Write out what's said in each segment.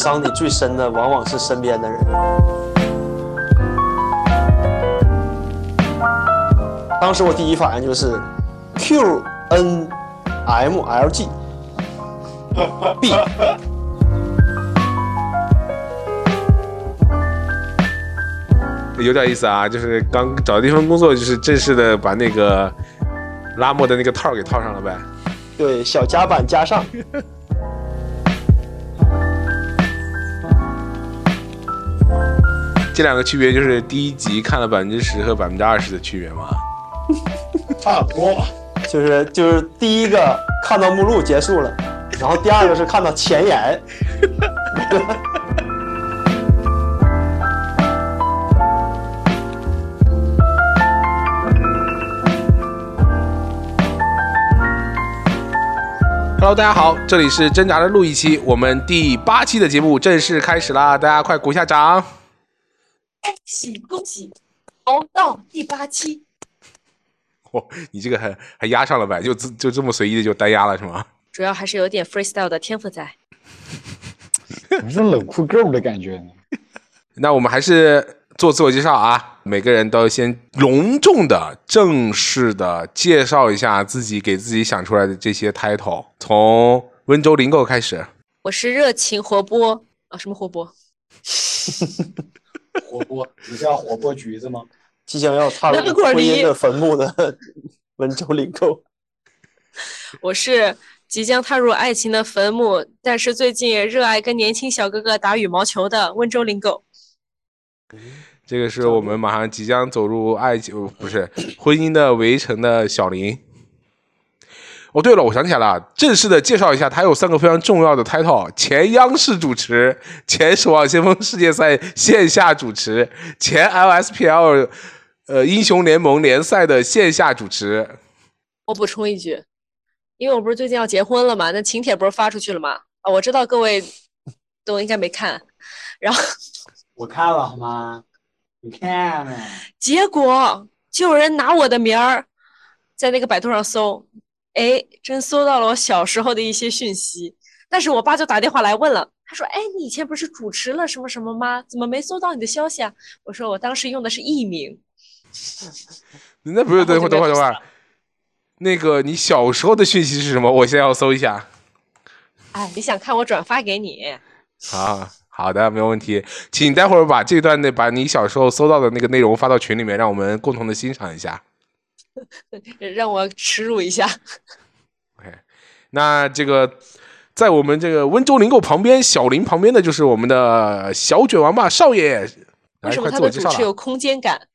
伤你最深的往往是身边的人。当时我第一反应就是 Q N M L G B。有点意思啊，就是刚找的地方工作，就是正式的把那个拉莫的那个套给套上了呗。对，小夹板加上。这两个区别就是第一集看了百分之十和百分之二十的区别吗？差不多，就是就是第一个看到目录结束了，然后第二个是看到前言。Hello，大家好，这里是挣扎的录一期，我们第八期的节目正式开始啦！大家快鼓一下掌！恭喜恭喜，熬到第八期。嚯，你这个还还压上了呗？就就就这么随意的就单压了是吗？主要还是有点 freestyle 的天赋在。你是冷酷 girl 的感觉呢？那我们还是。做自我介绍啊，每个人都先隆重的、正式的介绍一下自己，给自己想出来的这些 title。从温州林购开始，我是热情活泼啊，什么活泼？活泼，你是要火锅橘子吗？即将要踏入婚姻的坟墓的 温州领购。我是即将踏入爱情的坟墓，但是最近热爱跟年轻小哥哥打羽毛球的温州领狗。这个是我们马上即将走入爱情不是婚姻的围城的小林。哦，对了，我想起来了，正式的介绍一下，他有三个非常重要的 title：前央视主持、前守望先锋世界赛线下主持、前 LSPL 呃英雄联盟联赛的线下主持。我补充一句，因为我不是最近要结婚了嘛，那请帖不是发出去了吗？啊，我知道各位都应该没看，然后 我看了，好吗？你看呢？结果就有人拿我的名儿在那个百度上搜，哎，真搜到了我小时候的一些讯息。但是我爸就打电话来问了，他说：“哎，你以前不是主持了什么什么吗？怎么没搜到你的消息啊？”我说：“我当时用的是艺名。”那不是等会儿等会儿等会儿，那个你小时候的讯息是什么？我现在要搜一下。哎，你想看我转发给你？啊。好的，没有问题，请待会儿把这段那把你小时候搜到的那个内容发到群里面，让我们共同的欣赏一下。让我耻辱一下。OK，那这个在我们这个温州灵购旁边，小林旁边的就是我们的小卷王吧，少爷。为什么他的主持有空间感？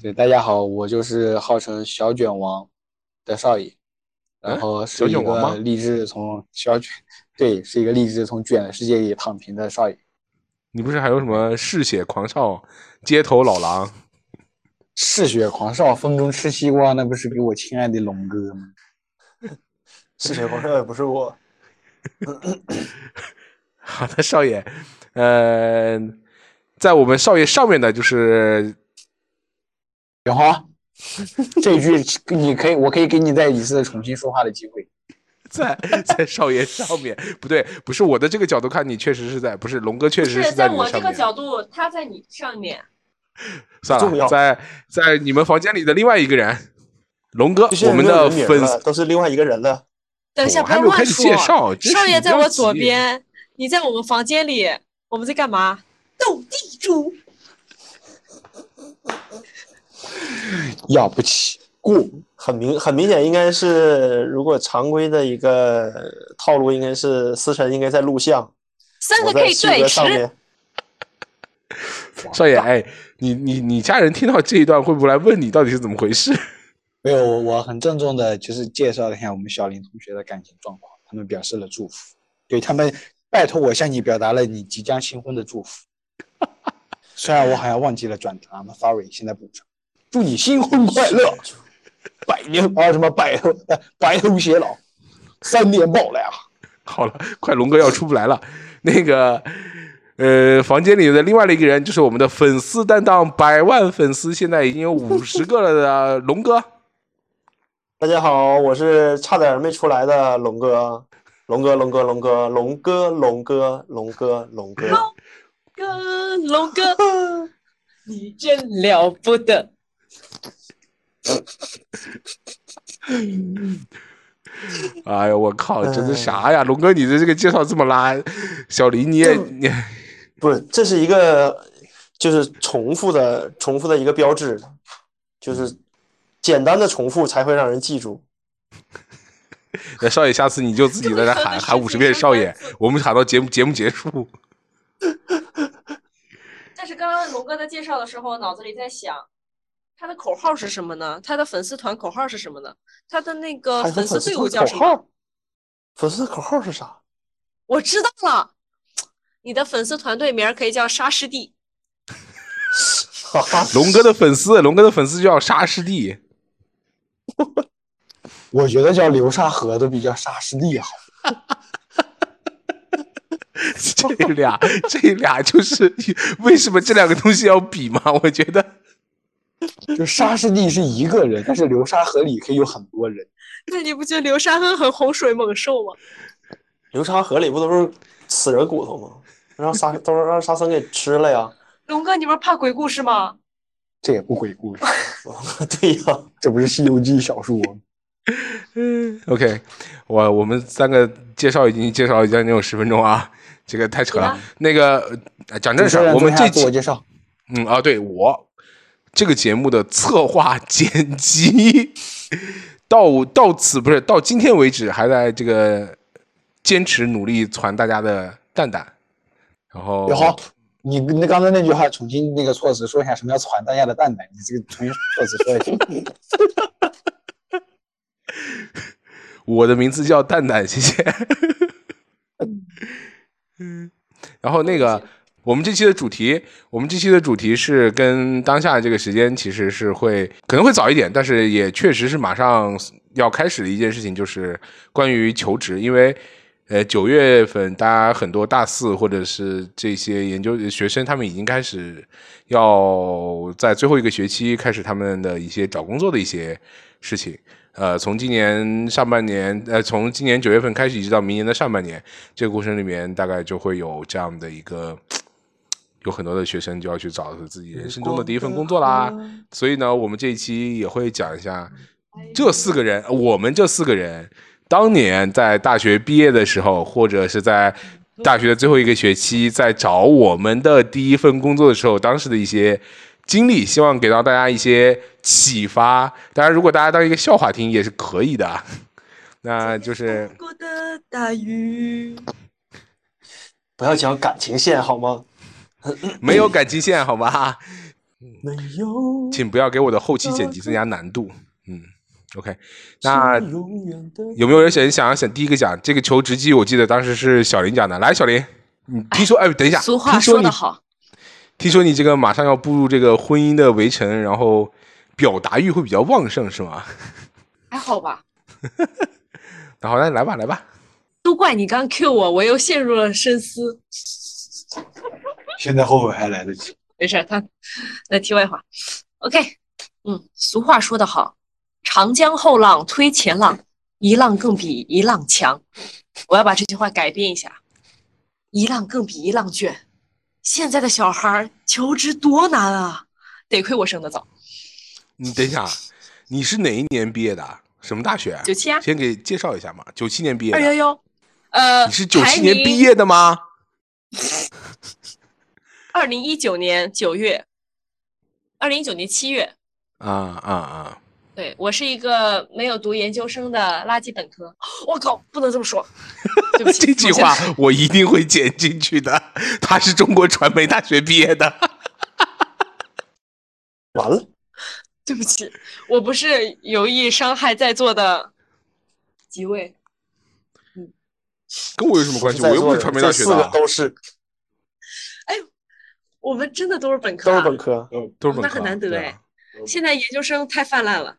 对，大家好，我就是号称小卷王的少爷，然后是一个励志从小卷。对，是一个励志从卷的世界里躺平的少爷。你不是还有什么嗜血狂少、街头老狼？嗜血狂少风中吃西瓜，那不是给我亲爱的龙哥吗？嗜血狂少也不是我。好的，少爷。呃，在我们少爷上面的就是远华。这句你可以，我可以给你再一次重新说话的机会。在在少爷上面，不对，不是我的这个角度看，你确实是在，不是龙哥确实是在我这个角度，他在你上面。算了，在在你们房间里的另外一个人，龙哥，我们的粉丝都是另外一个人了。等一下，还没有开始介绍。少爷在我左边，你在我们房间里，我们在干嘛？斗地主。要不起。过很明很明显，应该是如果常规的一个套路，应该是思辰应该在录像，三个可以对十。少爷，哎，你你你家人听到这一段会不会来问你到底是怎么回事？没有，我我很郑重的，就是介绍了一下我们小林同学的感情状况，他们表示了祝福，对他们拜托我向你表达了你即将新婚的祝福。虽然我好像忘记了转达，I'm sorry，现在补上，祝你新婚快乐。百年啊，什么白头白头偕老，三年抱来啊！好了，快龙哥要出不来了。那个，呃，房间里的另外的一个人就是我们的粉丝担当，百万粉丝现在已经有五十个了的龙哥。大家好，我是差点没出来的龙哥。龙哥，龙哥，龙哥，龙哥，龙哥，龙哥，龙哥，哥，龙哥，你真了不得。哎呀，我靠，这是啥呀？龙哥，你的这个介绍这么拉，小林你也这你不是，这是一个就是重复的重复的一个标志，就是简单的重复才会让人记住。那少爷，下次你就自己在那喊喊五十遍少爷，我们喊到节目节目结束。但是刚刚龙哥在介绍的时候，脑子里在想，他的口号是什么呢？他的粉丝团口号是什么呢？他的那个粉丝队伍叫什么？粉丝口号是啥？我知道了，你的粉丝团队名儿可以叫沙师弟。哈哈，龙哥的粉丝，龙哥的粉丝叫沙师弟。我觉得叫流沙河都比较沙师弟好。这俩，这俩就是为什么这两个东西要比吗？我觉得就沙师弟是一个人，但是流沙河里可以有很多人。那你不觉得流沙河很洪水猛兽吗？流沙河里不都是死人骨头吗？让沙 都是让沙僧给吃了呀。龙哥，你不是怕鬼故事吗？这也不鬼故事，对呀，这不是《西游记》小说嗯？OK，我我们三个介绍已经介绍了将近有十分钟啊，这个太扯了。那个呃讲正事儿，我们这自我介绍，嗯啊，对我这个节目的策划 剪辑到到此不是到今天为止，还在这个坚持努力传大家的蛋蛋，然后哟好，你那刚才那句话重新那个措辞说一下，什么叫传大家的蛋蛋？你这个重新措辞说一下。我的名字叫蛋蛋，谢谢。嗯，然后那个我们这期的主题，我们这期的主题是跟当下这个时间其实是会可能会早一点，但是也确实是马上要开始的一件事情，就是关于求职，因为。呃，九月份，大家很多大四或者是这些研究学生，他们已经开始要在最后一个学期开始他们的一些找工作的一些事情。呃，从今年上半年，呃，从今年九月份开始，一直到明年的上半年，这个过程里面大概就会有这样的一个，有很多的学生就要去找自己人生中的第一份工作啦。所以呢，我们这一期也会讲一下这四个人，我们这四个人当年在大学毕业的时候，或者是在大学的最后一个学期，在找我们的第一份工作的时候，当时的一些经历，希望给到大家一些启发。当然，如果大家当一个笑话听也是可以的。那就是过的大雨。不要讲感情线好吗？没有感情线，好吗？没有，请不要给我的后期剪辑增加难度。嗯，OK，那有没有人想想要想第一个讲这个求职记？我记得当时是小林讲的。来，小林，你听说？哎，等一下，俗话说得好，听说你这个马上要步入这个婚姻的围城，然后表达欲会比较旺盛，是吗？还好吧？那好，那来吧，来吧。都怪你刚 Q 我，我又陷入了深思。现在后悔还来得及。没事儿，他那题外话，OK，嗯，俗话说得好，长江后浪推前浪，一浪更比一浪强。我要把这句话改变一下，一浪更比一浪卷。现在的小孩儿求职多难啊，得亏我生的早，你等一下，你是哪一年毕业的？什么大学？九七啊，先给介绍一下嘛。九七年毕业的，二幺幺，呃，你是九七年毕业的吗？二零一九年九月，二零一九年七月，啊啊啊！对我是一个没有读研究生的垃圾本科。我靠，不能这么说，对不起，这句话我一定会剪进去的。他是中国传媒大学毕业的。完了，对不起，我不是有意伤害在座的几位。嗯跟我有什么关系？我又不是传媒大学的啊，都是哎我们真的都是本科、啊，都是本科，都是本科啊。那很难得哎。现在研究生太泛滥了，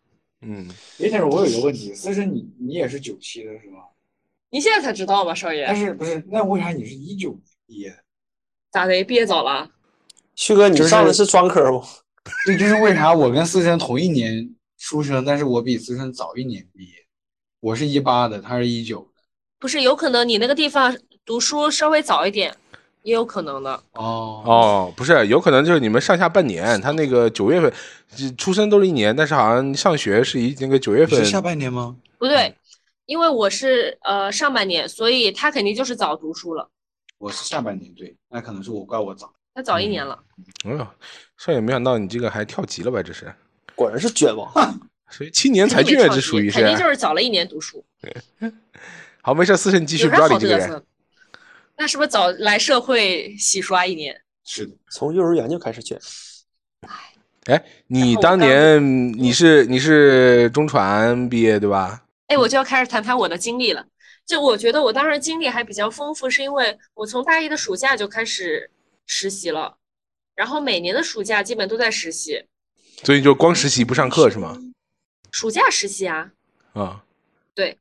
嗯，哎，但是我有一个问题，思深你你也是九七的是吗？你现在才知道吗，少爷但？是不是？那为啥你是一九毕业的？咋的？毕业早了？旭哥，你上的是专科不？这就是为啥我跟思深同一年出生，但是我比思深早一年毕业。我是一八的，他是一九的。不是有可能你那个地方读书稍微早一点，也有可能的。哦哦，不是，有可能就是你们上下半年，他那个九月份就出生都是一年，但是好像上学是一那个九月份是下半年吗？不对，因为我是呃上半年，所以他肯定就是早读书了，我是下半年，对，那可能是我怪我早。他早一年了。哎呦，少爷没想到你这个还跳级了吧？这是，果然是卷王。所以青年才俊啊，这属于是肯定就是是早了一年读书，好，没事，思辰你继续，不要理这个人。瑟？那是不是早来社会洗刷一年？是的，从幼儿园就开始卷，哎，你当年你是你是中传毕业对吧？哎，我就要开始谈谈我的经历了。就我觉得我当时经历还比较丰富，是因为我从大一的暑假就开始实习了，然后每年的暑假基本都在实习，所以就光实习不上课是吗？暑假实习啊，啊，对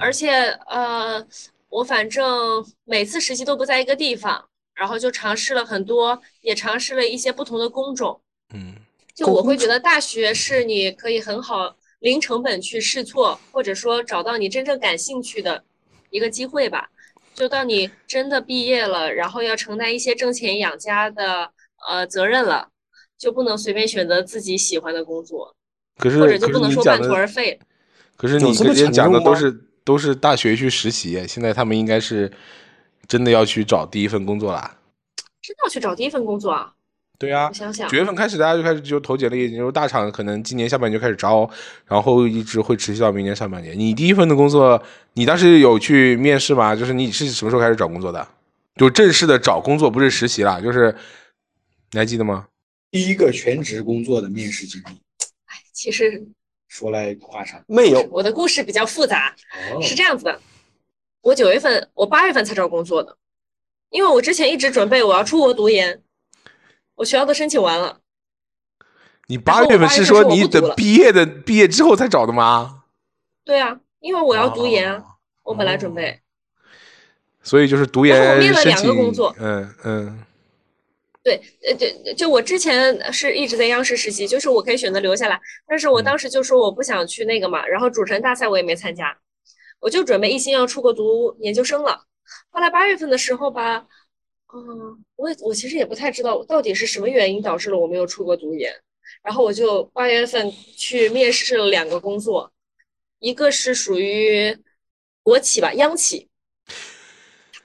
而且呃，我反正每次实习都不在一个地方，然后就尝试了很多，也尝试了一些不同的工种。嗯，就我会觉得大学是你可以很好零成本去试错，或者说找到你真正感兴趣的一个机会吧。就到你真的毕业了，然后要承担一些挣钱养家的呃责任了，就不能随便选择自己喜欢的工作，可是或者就不能说半途是你讲的，而废。可是你这么你之前沉重吗讲的都是都是大学去实习，现在他们应该是真的要去找第一份工作啦。真的要去找第一份工作啊？对啊我，想想九，月份开始大家就开始就投简历，就是大厂可能今年下半年就开始招，然后一直会持续到明年上半年。你第一份的工作，你当时有去面试吗？就是你是什么时候开始找工作的？就正式的找工作，不是实习啦，就是你还记得吗？第一个全职工作的面试经历，其实说来话长。没有。我的故事比较复杂，哦。是这样子的，我九月份，我八月份才找工作的，因为我之前一直准备我要出国读研，我学校都申请完了，你八月份是说你等毕业的毕业之后才找的吗？对啊，因为我要读研啊，哦。我本来准备，所以就是读然后我研面了两个工作嗯嗯对，呃，就就我之前是一直在央视实习，就是我可以选择留下来，但是我嗯当时就说我不想去那个嘛，然后主持人大赛我也没参加，我就准备一心要出国读研究生了。后来八月份的时候吧，嗯，我也我其实也不太知道到底是什么原因导致了我没有出国读研，然后我就八月份去面试了两个工作，一个是属于国企吧，央企，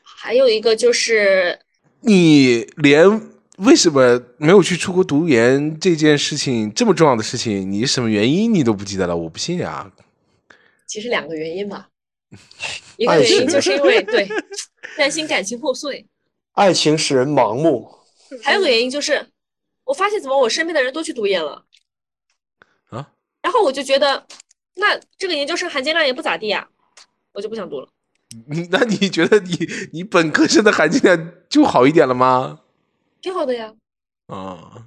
还有一个就是你连为什么没有去出国读研这件事情这么重要的事情，你什么原因你都不记得了？我不信啊！其实两个原因吧，一个原因就是因为对 担心感情破碎，爱情使人盲目，还有个原因就是我发现怎么我身边的人都去读研了啊，然后我就觉得那这个研究生含金量也不咋地呀，我就不想读了。你 那你觉得你你本科生的含金量就好一点了吗？挺好的呀，啊，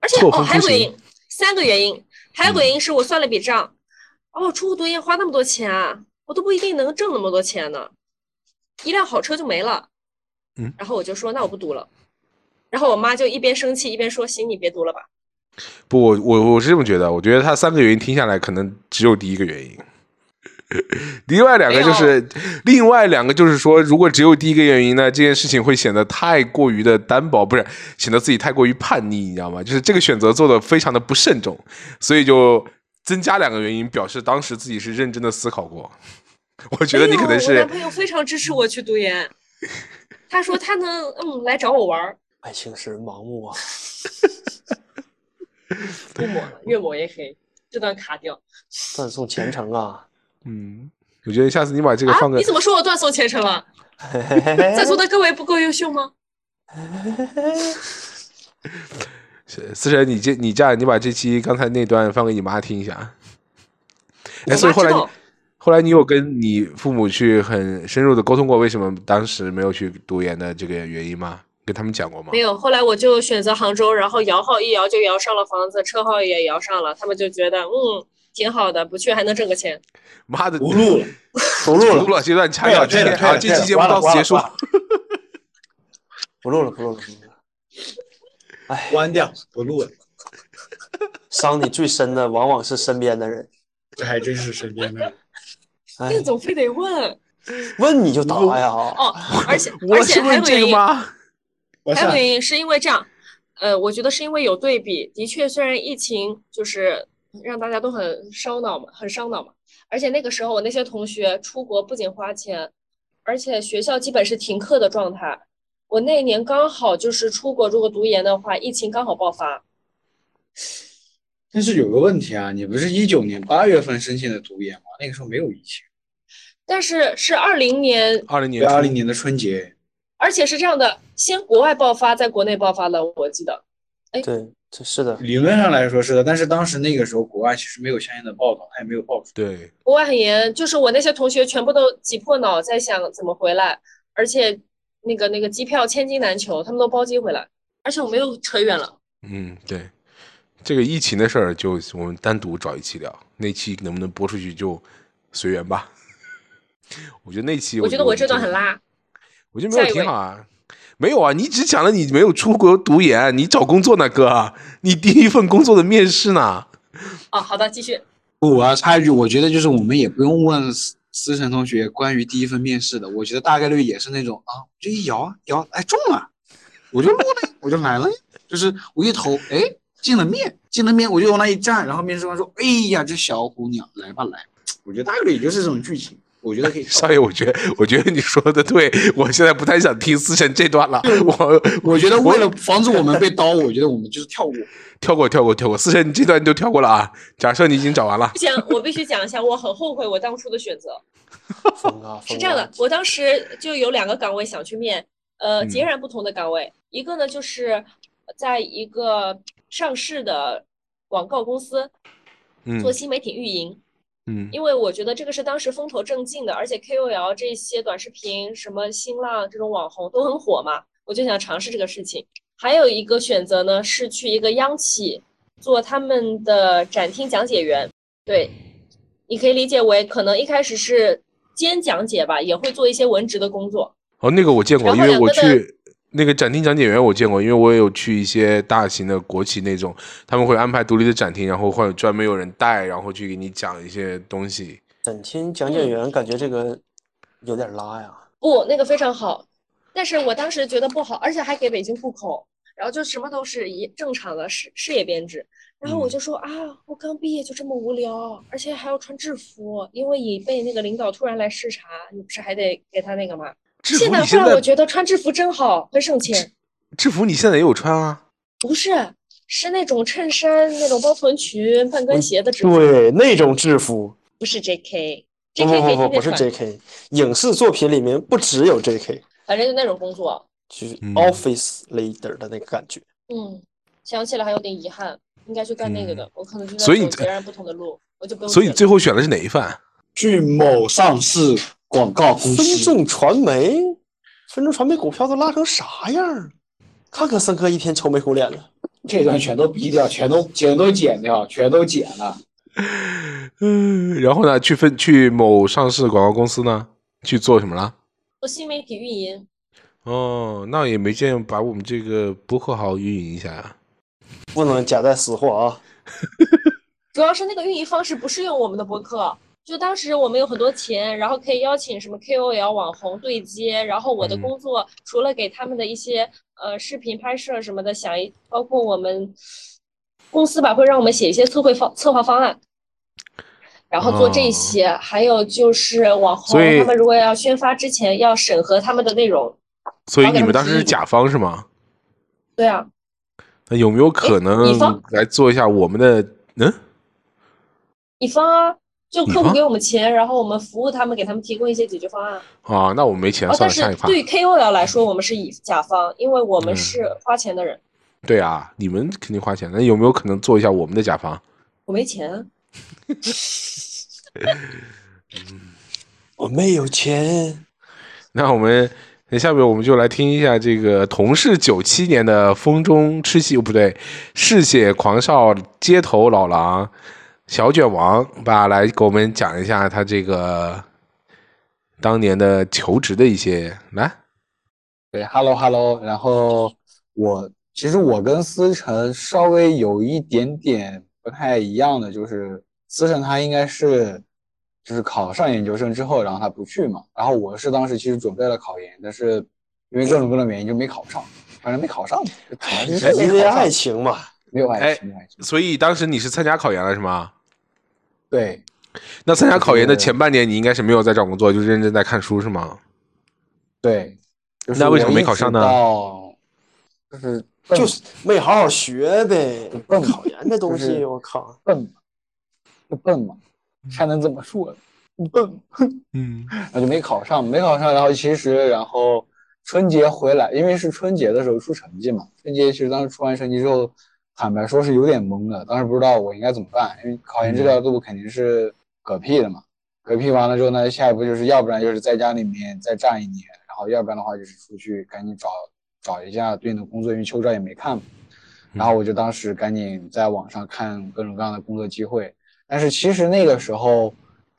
而且哦还有个原因，三个原因，还有个原因是我算了笔账，哦，出国读研花那么多钱啊，我都不一定能挣那么多钱呢，一辆好车就没了，嗯，然后我就说那我不读了，然后我妈就一边生气一边说行，你别读了吧。不，我我我是这么觉得，我觉得他三个原因听下来，可能只有第一个原因。另外两个就是，另外两个就是说，如果只有第一个原因呢，这件事情会显得太过于的单薄，不是显得自己太过于叛逆，你知道吗？就是这个选择做的非常的不慎重，所以就增加两个原因，表示当时自己是认真的思考过。我觉得你可能是男朋友非常支持我去读研，他说他能嗯来找我玩儿，爱情使人盲目啊！不抹了，越抹越黑，这段卡掉断送前程啊！嗯，我觉得下次你把这个啊放！个你怎么说我断送前程了？嘿嘿嘿嘿在座的各位不够优秀吗？是 思辰，你这你这样，你把这期刚才那段放给你妈听一下。哎，所以后来你后来你有跟你父母去很深入的沟通过，为什么当时没有去读研的这个原因吗？跟他们讲过吗没？有，后来我就选择杭州，然后摇号一摇就摇上了房子，车号也摇上了，他们就觉得嗯挺好的，不去还能挣个钱。妈的，不录了，不录了，不录了，这段掐掉。今退了天啊，这退了退了期节目到此结束。不录了，不录了，不录了。哎，关掉，不录了。伤你最深的往往是身边的人。这还真是身边的人。哎那，总非得问，问你就答呀。哦，而且而且还有个原因，个吗？还有原因是因为这样，呃，我觉得是因为有对比，的确，虽然疫情就是让大家都很烧脑嘛，很伤脑嘛，而且那个时候我那些同学出国不仅花钱，而且学校基本是停课的状态。我那年刚好就是出国，如果读研的话，疫情刚好爆发。但是有个问题啊，你不是一九年八月份申请的读研吗？那个时候没有疫情，但是是二零年，二零年二零年的春节。而且是这样的，先国外爆发，在国内爆发的，我记得。哎对，这是的，理论上来说是的，但是当时那个时候国外其实没有相应的报道，他也没有报出。对，国外很严，就是我那些同学全部都挤破脑在想怎么回来，而且那个那个机票千金难求，他们都包机回来。而且我们又扯远了，嗯，对，这个疫情的事儿就我们单独找一期聊，那期能不能播出去就随缘吧。我觉得那期，我觉得我这段很拉，我觉得没有挺好啊。没有啊，你只讲了你没有出国读研，你找工作呢，哥，你第一份工作的面试呢？啊，好的，继续。我要插一句，我觉得就是我们也不用问思思成同学关于第一份面试的，我觉得大概率也是那种啊，我就一摇啊摇，哎中了，我就录了呀，我就来了呀，就是我一投，哎进了面，进了面我就往那一站，然后面试官说，哎呀这小姑娘来吧来，我觉得大概率也就是这种剧情，我觉得可以少爷，我觉得，我觉得你说的对，我现在不太想听思成这段了，我我觉得为了防止我们被刀，我觉得我们就是跳过。跳过，跳过，跳过。思成，你这段就跳过了啊。假设你已经找完了不，行，我必须讲一下，我很后悔我当初的选择。疯啊！是这样的，我当时就有两个岗位想去面，呃，嗯截然不同的岗位。一个呢，就是在一个上市的广告公司嗯做新媒体运营，嗯因为我觉得这个是当时风头正劲的，而且 KOL 这些短视频、什么新浪这种网红都很火嘛，我就想尝试这个事情。还有一个选择呢，是去一个央企做他们的展厅讲解员。对，你可以理解为可能一开始是兼讲解吧，也会做一些文职的工作。哦，那个我见过，因为我去那个展厅讲解员我见过，因为我也有去一些大型的国企那种，他们会安排独立的展厅，然后会专门有人带，然后去给你讲一些东西。展厅讲解员感觉这个有点拉呀。不，那个非常好，但是我当时觉得不好，而且还给北京户口，然后就什么都是一正常的事事业编制。然后我就说啊，我刚毕业就这么无聊，而且还要穿制服，因为你被那个领导突然来视察，你不是还得给他那个吗？制现在现在忽然我觉得穿制服真好，很省钱。制服你现在也有穿啊？不是，是那种衬衫、那种包臀裙、半跟鞋的制服，对，那种制服，不是 JK。不 JK 不不不，不是，JK，影视作品里面不只有 JK，反正就那种工作。就是嗯 office leader 的那个感觉。嗯，想起来还有点遗憾，应该去干那个的，我可能就在所以你走截然不同的路，我就不用所以你最后选的是哪一份？去某上市广告公分，众传媒，分众传媒股票都拉成啥样儿？看看森哥一天愁眉苦脸的。这段全都逼掉，全都全都剪掉，全都剪了。嗯，然后呢，去分去某上市广告公司呢，去做什么了？做新媒体运营。哦，那也没见把我们这个播客好运营一下呀、不能夹带私货啊！主要是那个运营方式不适用我们的博客。就当时我们有很多钱，然后可以邀请什么 KOL 网红对接，然后我的嗯工作除了给他们的一些呃视频拍摄什么的，想一包括我们公司吧会让我们写一些策划方策划方案，然后做这些，还有就是网红他们如果要宣发之前要审核他们的内容。所以你们当时是甲方是吗？对啊，那有没有可乙能方来做一下我们的？嗯，乙方啊，就客户给我们钱，然后我们服务他们，给他们提供一些解决方案。啊，那我们没钱，哦，算了，但是下一趴。对于 KOL 来说，我们是以甲方，因为我们嗯是花钱的人，对啊，你们肯定花钱，那有没有可能做一下我们的甲方？我没钱啊。我没有钱，那我们那下面我们就来听一下这个同是九七年的风中痴戏，哦不对，嗜血狂少街头老狼小卷王吧，来给我们讲一下他这个当年的求职的一些来。对，Hello Hello，然后我其实我跟思成稍微有一点点不太一样的，就是思成他应该是就是考上研究生之后，然后他不去嘛。然后我是当时其实准备了考研，但是因为各种各样的原因就没考上，反正没考上，因为爱情嘛，没有爱哎情，没有爱情。所以当时你是参加考研了是吗？对，那参加考研的前半年，你应该是没有在找工作，就认真在看书是吗？对，就是那为什么没考上呢哦就是就是没好好学呗。笨考研这东西，我靠，笨嘛，就笨嘛，还能怎么说呢？笨，嗯然后就没考上，没考上。然后其实，然后春节回来，因为是春节的时候出成绩嘛，春节其实当时出完成绩之后，坦白说是有点懵的，当时不知道我应该怎么办，因为考研这条路肯定是嗝屁的嘛。嗝屁完了之后呢，下一步就是要不然就是在家里面再站一年，然后要不然的话就是出去赶紧找找一下对应的工作，因为秋招也没看嘛。然后我就当时赶紧在网上看各种各样的工作机会，但是其实那个时候，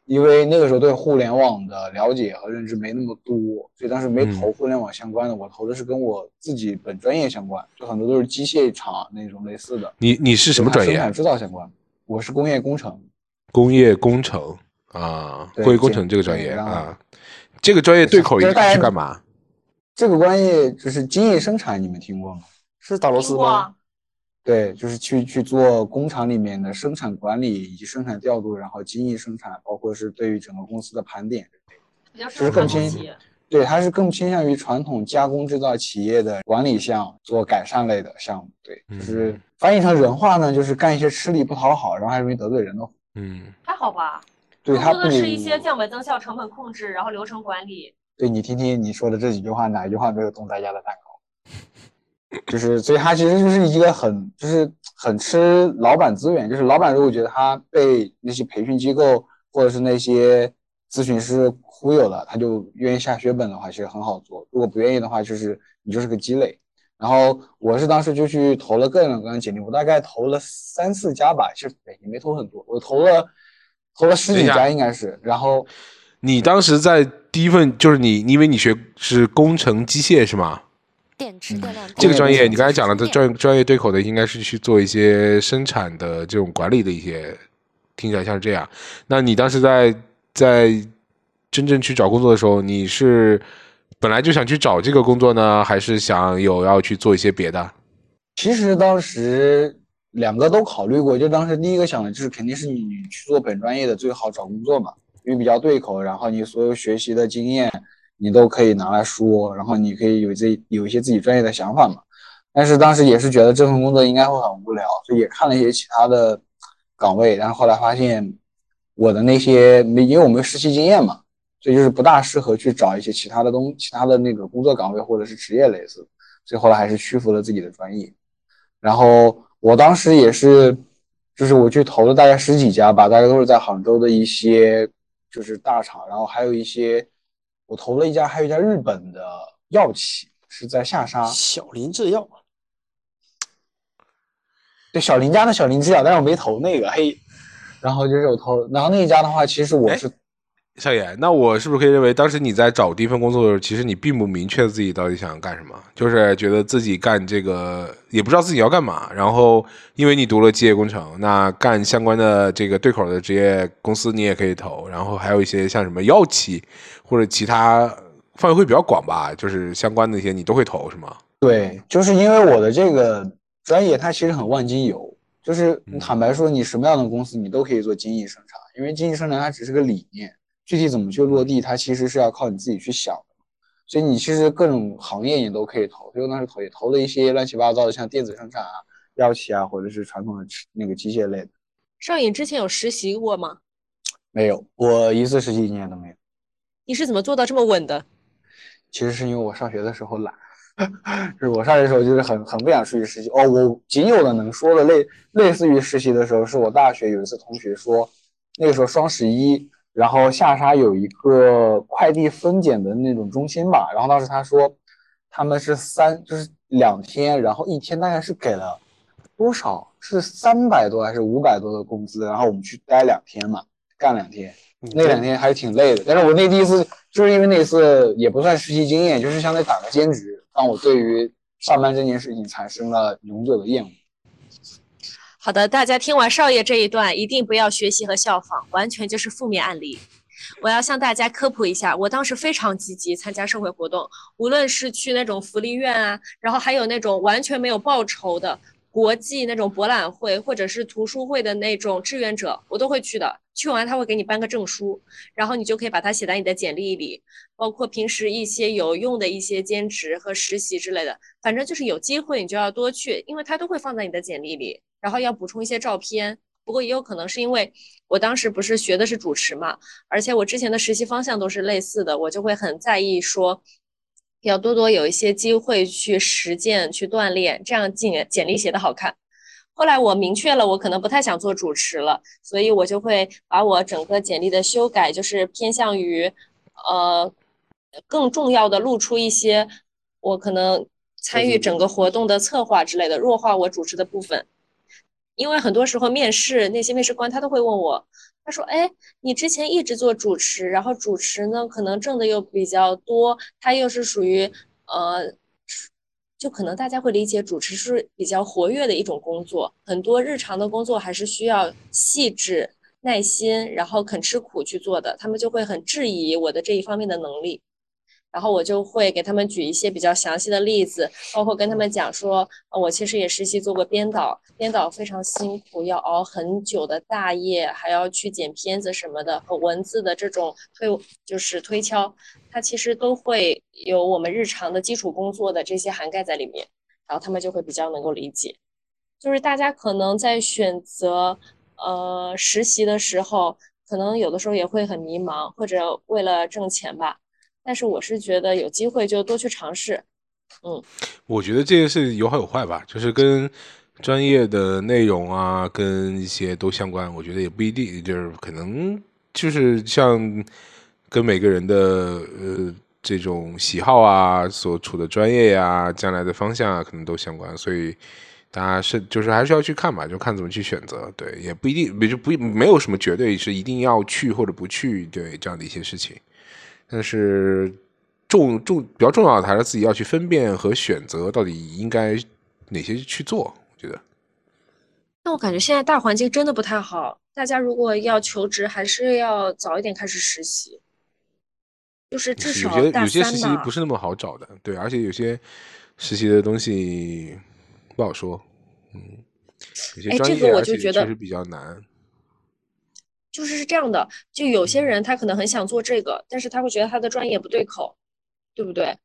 因为那个时候对互联网的了解和认知没那么多，所以当时没投互联网相关的，我投的是跟我自己本专业相关，就很多都是机械厂那种类似的。你你是什么专业生产？制造相关，我是工业工程。工业工程啊，对工业工程这这个专业啊，这个专业对口应该就是大家是干嘛？这个专业就是精益生产，你们听过吗？是打螺丝吗？对，就是去去做工厂里面的生产管理以及生产调度，然后精益生产，包括是对于整个公司的盘点。比较适合就是更偏。对，它是更倾向于传统加工制造企业的管理项做改善类的项目。对，就是嗯翻译成人话呢，就是干一些吃力不讨好，然后还容易得罪人的活。嗯，还好吧，对，它不更多的是一些降本增效、成本控制，然后流程管理。对你听听你说的这几句话，哪一句话没有动大家的蛋糕？就是，所以他其实就是一个很，就是很吃老板资源。就是老板如果觉得他被那些培训机构或者是那些咨询师忽悠了，他就愿意下血本的话，其实很好做。如果不愿意的话，就是你就是个鸡肋。然后我是当时就去投了各种各样的简历，我大概投了三四家吧，其实也没投很多，我投了投了十几家应该是。然后你当时在第一份就是你，因为你学是工程机械是吗？电池电量这个专业你刚才讲了，的专专业对口的应该是去做一些生产的这种管理的一些，听起来像是这样。那你当时在在真正去找工作的时候，你是本来就想去找这个工作呢，还是想有要去做一些别的？其实当时两个都考虑过，就当时第一个想的就是肯定是你去做本专业的最好找工作嘛，因为比较对口，然后你所有学习的经验你都可以拿来说，然后你可以有自己有一些自己专业的想法嘛。但是当时也是觉得这份工作应该会很无聊，所以也看了一些其他的岗位，但是后来发现我的那些没，因为我没有实习经验嘛，所以就是不大适合去找一些其他的东其他的那个工作岗位或者是职业类似的，所以后来还是屈服了自己的专业。然后我当时也是，就是我去投了大概十几家吧，大概都是在杭州的一些就是大厂，然后还有一些我投了一家，还有一家日本的药企是在下沙，小林制药，对小林家的小林制药，但是我没投那个嘿。然后就是我投，然后那一家的话，其实我哎是少爷，那我是不是可以认为，当时你在找第一份工作的时候，其实你并不明确自己到底想干什么，就是觉得自己干这个也不知道自己要干嘛，然后因为你读了机械工程，那干相关的这个对口的职业公司你也可以投，然后还有一些像什么药企或者其他范围会比较广吧，就是相关的一些你都会投是吗？对，就是因为我的这个专业它其实很万金油，就是嗯。坦白说，你什么样的公司你都可以做精益生产，因为精益生产它只是个理念，具体怎么去落地，它其实是要靠你自己去想的。所以你其实各种行业你都可以投，所以我当时投也投了一些乱七八糟的，像电子生产啊、药企啊，或者是传统的那个机械类的。少颖之前有实习过吗？没有，我一次实习经验都没有。你是怎么做到这么稳的？其实是因为我上学的时候懒，就是我上学的时候就是很很不想出去实习。哦，我仅有的能说的类类似于实习的时候，是我大学有一次同学说，那个时候双十一，然后下沙有一个快递分拣的那种中心吧，然后当时他说他们是三就是两天，然后一天大概是给了多少？是三百多还是五百多的工资？然后我们去待两天嘛，干两天。那两天还是挺累的，但是我那第一次就是因为那次也不算实习经验，就是相当于打个兼职，让我对于上班这件事情产生了永久的厌恶。好的，大家听完少爷这一段，一定不要学习和效仿，完全就是负面案例。我要向大家科普一下，我当时非常积极参加社会活动，无论是去那种福利院啊，然后还有那种完全没有报酬的国际那种博览会，或者是图书会的那种志愿者，我都会去的。去完他会给你颁个证书，然后你就可以把它写在你的简历里，包括平时一些有用的一些兼职和实习之类的。反正就是有机会你就要多去，因为他都会放在你的简历里，然后要补充一些照片。不过也有可能是因为我当时不是学的是主持嘛，而且我之前的实习方向都是类似的，我就会很在意说要多多有一些机会去实践、去锻炼，这样简简历写的好看。后来我明确了，我可能不太想做主持了，所以我就会把我整个简历的修改，就是偏向于呃更重要的露出一些我可能参与整个活动的策划之类的，弱化我主持的部分。因为很多时候面试那些面试官他都会问我，他说：“哎，你之前一直做主持，然后主持呢可能挣的又比较多，他又是属于呃，就可能大家会理解主持是比较活跃的一种工作，很多日常的工作还是需要细致、耐心，然后肯吃苦去做的，他们就会很质疑我的这一方面的能力。”然后我就会给他们举一些比较详细的例子，包括跟他们讲说，呃，我其实也实习做过编导，编导非常辛苦，要熬很久的大夜，还要去剪片子什么的，和文字的这种推就是推敲，它其实都会有我们日常的基础工作的这些涵盖在里面，然后他们就会比较能够理解。就是大家可能在选择呃实习的时候，可能有的时候也会很迷茫，或者为了挣钱吧。但是我是觉得有机会就多去尝试，嗯，我觉得这个是有好有坏吧，就是跟专业的内容啊，跟一些都相关。我觉得也不一定，就是可能就是像跟每个人的呃这种喜好啊，所处的专业呀，将来的方向啊，可能都相关。所以大家是就是还是要去看吧，就看怎么去选择。对，也不一定，就不没有什么绝对是一定要去或者不去，对这样的一些事情。但是重重比较重要的还是自己要去分辨和选择到底应该哪些去做。我觉得，那我感觉现在大环境真的不太好，大家如果要求职，还是要早一点开始实习，就是至少有些有些实习不是那么好找的，对，而且有些实习的东西不好说，嗯，有些专业而且确实比较难。就是是这样的，就有些人他可能很想做这个，但是他会觉得他的专业不对口，对不对？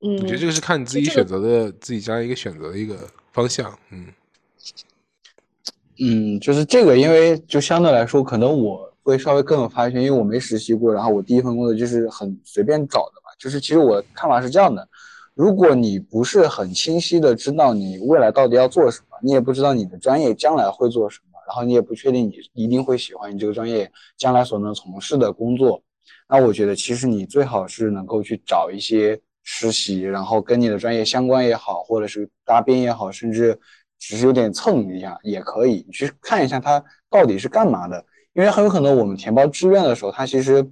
嗯，我觉得这个是看你自己选择的，自己家一个选择的一个方向。嗯，嗯，就是这个，因为就相对来说，可能我会稍微更有发言权，因为我没实习过，然后我第一份工作就是很随便找的嘛。就是其实我看法是这样的：如果你不是很清晰的知道你未来到底要做什么，你也不知道你的专业将来会做什么。然后你也不确定你一定会喜欢你这个专业将来所能从事的工作，那我觉得其实你最好是能够去找一些实习，然后跟你的专业相关也好，或者是搭边也好，甚至只是有点蹭一下也可以，你去看一下它到底是干嘛的。因为很有可能我们填报志愿的时候，它其实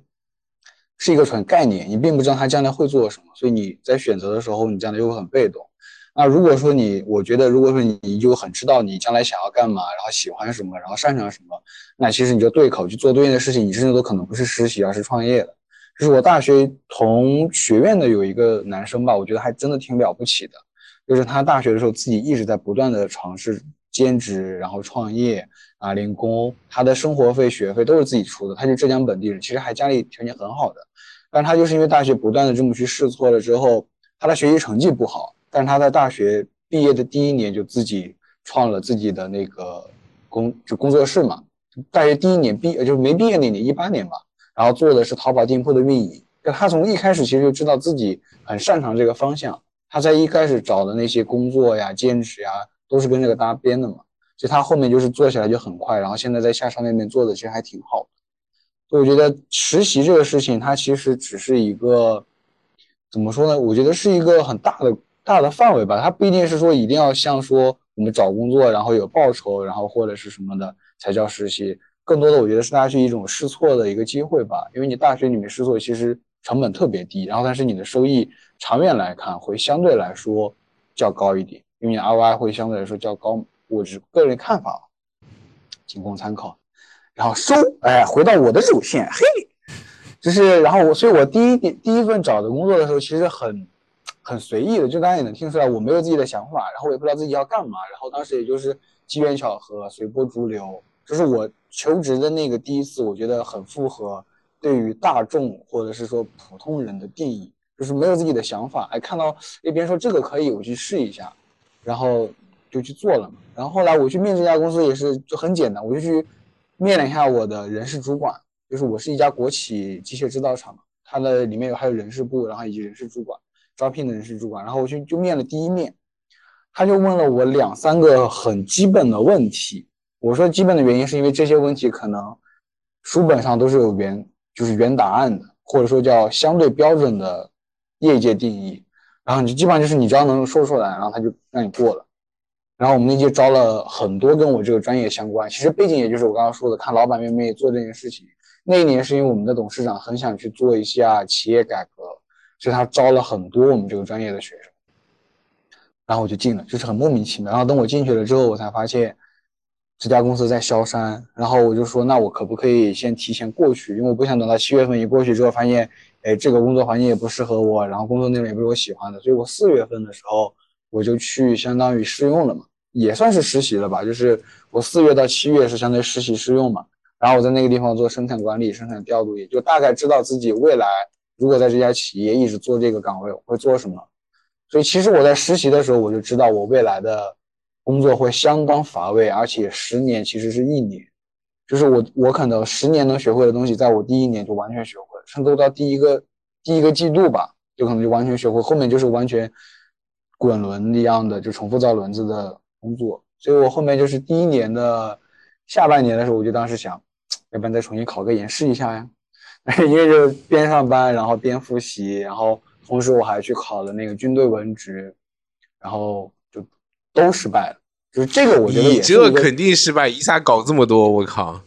是一个纯概念，你并不知道它将来会做什么，所以你在选择的时候，你将来就会很被动。那如果说你，我觉得如果说你你就很知道你将来想要干嘛，然后喜欢什么，然后擅长什么，那其实你就对口去做对应的事情，你甚至都可能不是实习，而是创业的。就是我大学同学院的有一个男生吧，我觉得还真的挺了不起的，就是他大学的时候自己一直在不断的尝试兼职，然后创业啊，零工，他的生活费、学费都是自己出的，他是浙江本地人，其实还家里条件很好的，但他就是因为大学不断的这么去试错了之后，他的学习成绩不好。但是他在大学毕业的第一年就自己创了自己的那个工就工作室嘛。大学第一年毕就是没毕业那年，一八年吧，然后做的是淘宝店铺的运营。就他从一开始其实就知道自己很擅长这个方向。他在一开始找的那些工作呀、兼职呀，都是跟这个搭边的嘛。所以他后面就是做起来就很快，然后现在在下商那边做的其实还挺好的。所以我觉得实习这个事情，它其实只是一个怎么说呢？我觉得是一个很大的。大的范围吧，它不一定是说一定要像说我们找工作，然后有报酬，然后或者是什么的才叫实习。更多的，我觉得是大家是一种试错的一个机会吧。因为你大学里面试错，其实成本特别低，然后但是你的收益长远来看会相对来说较高一点，因为 ROI 会相对来说较高。我只个人看法，仅供参考。然后收，哎，回到我的主线，嘿，就是然后我，所以我第一第第一份找的工作的时候，其实很很随意的，就大家也能听出来，我没有自己的想法，然后我也不知道自己要干嘛，然后当时也就是机缘巧合，随波逐流，就是我求职的那个第一次，我觉得很符合对于大众或者是说普通人的定义，就是没有自己的想法，哎，看到那边说这个可以，我去试一下，然后就去做了嘛。然后后来我去面这家公司也是就很简单，我就去面了一下我的人事主管，就是我是一家国企机械制造厂，它的里面有还有人事部，然后以及人事主管招聘的人事主管，然后我去就面了第一面，他就问了我两三个很基本的问题。我说基本的原因是因为这些问题可能书本上都是有原就是原答案的，或者说叫相对标准的业界定义，然后你就基本上就是你只要能说出来，然后他就让你过了。然后我们那届招了很多跟我这个专业相关，其实背景也就是我刚刚说的，看老板愿不愿意做这件事情。那一年是因为我们的董事长很想去做一下企业改革，所以他招了很多我们这个专业的学生，然后我就进了，就是很莫名其妙。然后等我进去了之后，我才发现。这家公司在萧山，然后我就说，那我可不可以先提前过去？因为我不想等到七月份一过去之后，发现，哎，这个工作环境也不适合我，然后工作内容也不是我喜欢的，所以我四月份的时候我就去相当于试用了嘛，也算是实习了吧。就是我四月到七月是相当于实习试用嘛，然后我在那个地方做生产管理、生产调度，也就大概知道自己未来如果在这家企业一直做这个岗位我会做什么。所以其实我在实习的时候我就知道我未来的。工作会相当乏味，而且十年其实是一年，就是我我可能十年能学会的东西，在我第一年就完全学会了，甚至到第一个第一个季度吧，就可能就完全学会，后面就是完全滚轮一样的，就重复造轮子的工作。所以我后面就是第一年的下半年的时候，我就当时想，要不然再重新考个研试一下呀，因为就是边上班然后边复习，然后同时我还去考了那个军队文职，然后就。都失败了，就是这个，我觉得你这肯定失败，一下搞这么多，我靠！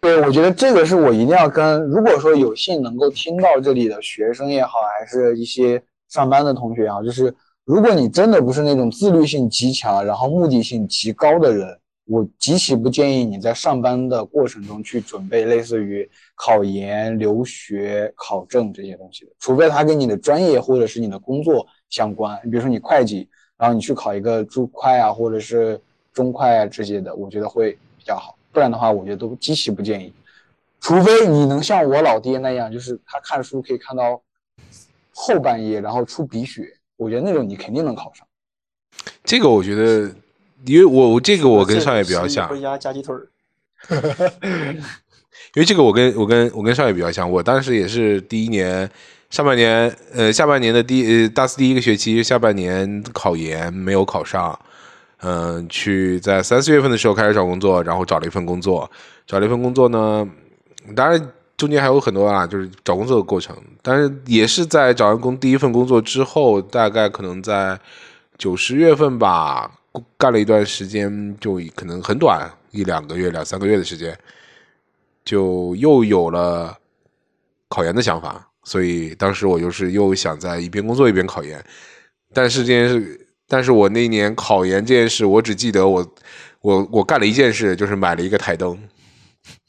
对，我觉得这个是我一定要跟，如果说有幸能够听到这里的学生也好，还是一些上班的同学也好，就是如果你真的不是那种自律性极强，然后目的性极高的人，我极其不建议你在上班的过程中去准备类似于考研、留学、考证这些东西的，除非它跟你的专业或者是你的工作相关，比如说你会计。然后你去考一个注会啊，或者是中会啊这些的，我觉得会比较好。不然的话，我觉得都极其不建议。除非你能像我老爹那样，就是他看书可以看到后半夜，然后出鼻血，我觉得那种你肯定能考上。这个我觉得，因为我我这个我跟少爷比较像。回家夹鸡腿儿。因为这个我跟我跟我跟少爷比较像，我当时也是第一年。上半年，呃，下半年的第呃大四第一个学期，下半年考研没有考上，嗯，去在三四月份的时候开始找工作，然后找了一份工作，找了一份工作呢，当然中间还有很多啊，就是找工作的过程，但是也是在找完工第一份工作之后，大概可能在九十月份吧，干了一段时间，就可能很短一两个月、两三个月的时间，就又有了考研的想法。所以当时我就是又想在一边工作一边考研，但是这件事，但是我那一年考研这件事，我只记得我，我我干了一件事，就是买了一个台灯，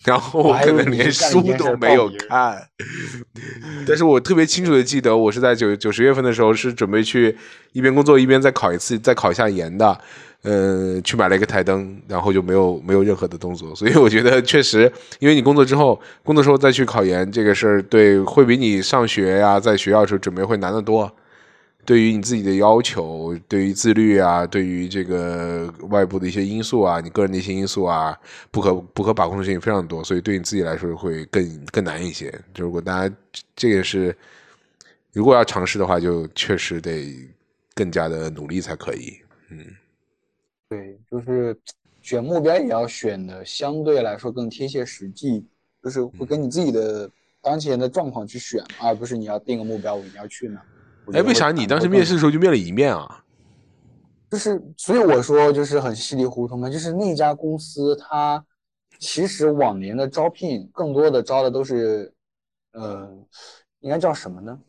然后我可能连书都没有看，但是我特别清楚的记得，我是在九九十月份的时候是准备去一边工作一边再考一次，再考一下研的。呃，去买了一个台灯，然后就没有没有任何的动作，所以我觉得确实，因为你工作之后，工作时候再去考研这个事儿，对，会比你上学呀，在学校时候准备会难得多。对于你自己的要求，对于自律啊，对于这个外部的一些因素啊，你个人的一些因素啊，不可不可把控的事情非常多，所以对你自己来说会更更难一些。就如果大家这个是，如果要尝试的话，就确实得更加的努力才可以，嗯。对，就是选目标也要选的相对来说更贴切实际，就是会跟你自己的当前的状况去选，而不是你要定个目标，我一定要去哪。哎，为啥你当时面试的时候就面了一面啊？就是，所以我说就是很稀里糊涂嘛。就是那家公司，它其实往年的招聘更多的招的都是，呃，应该叫什么呢？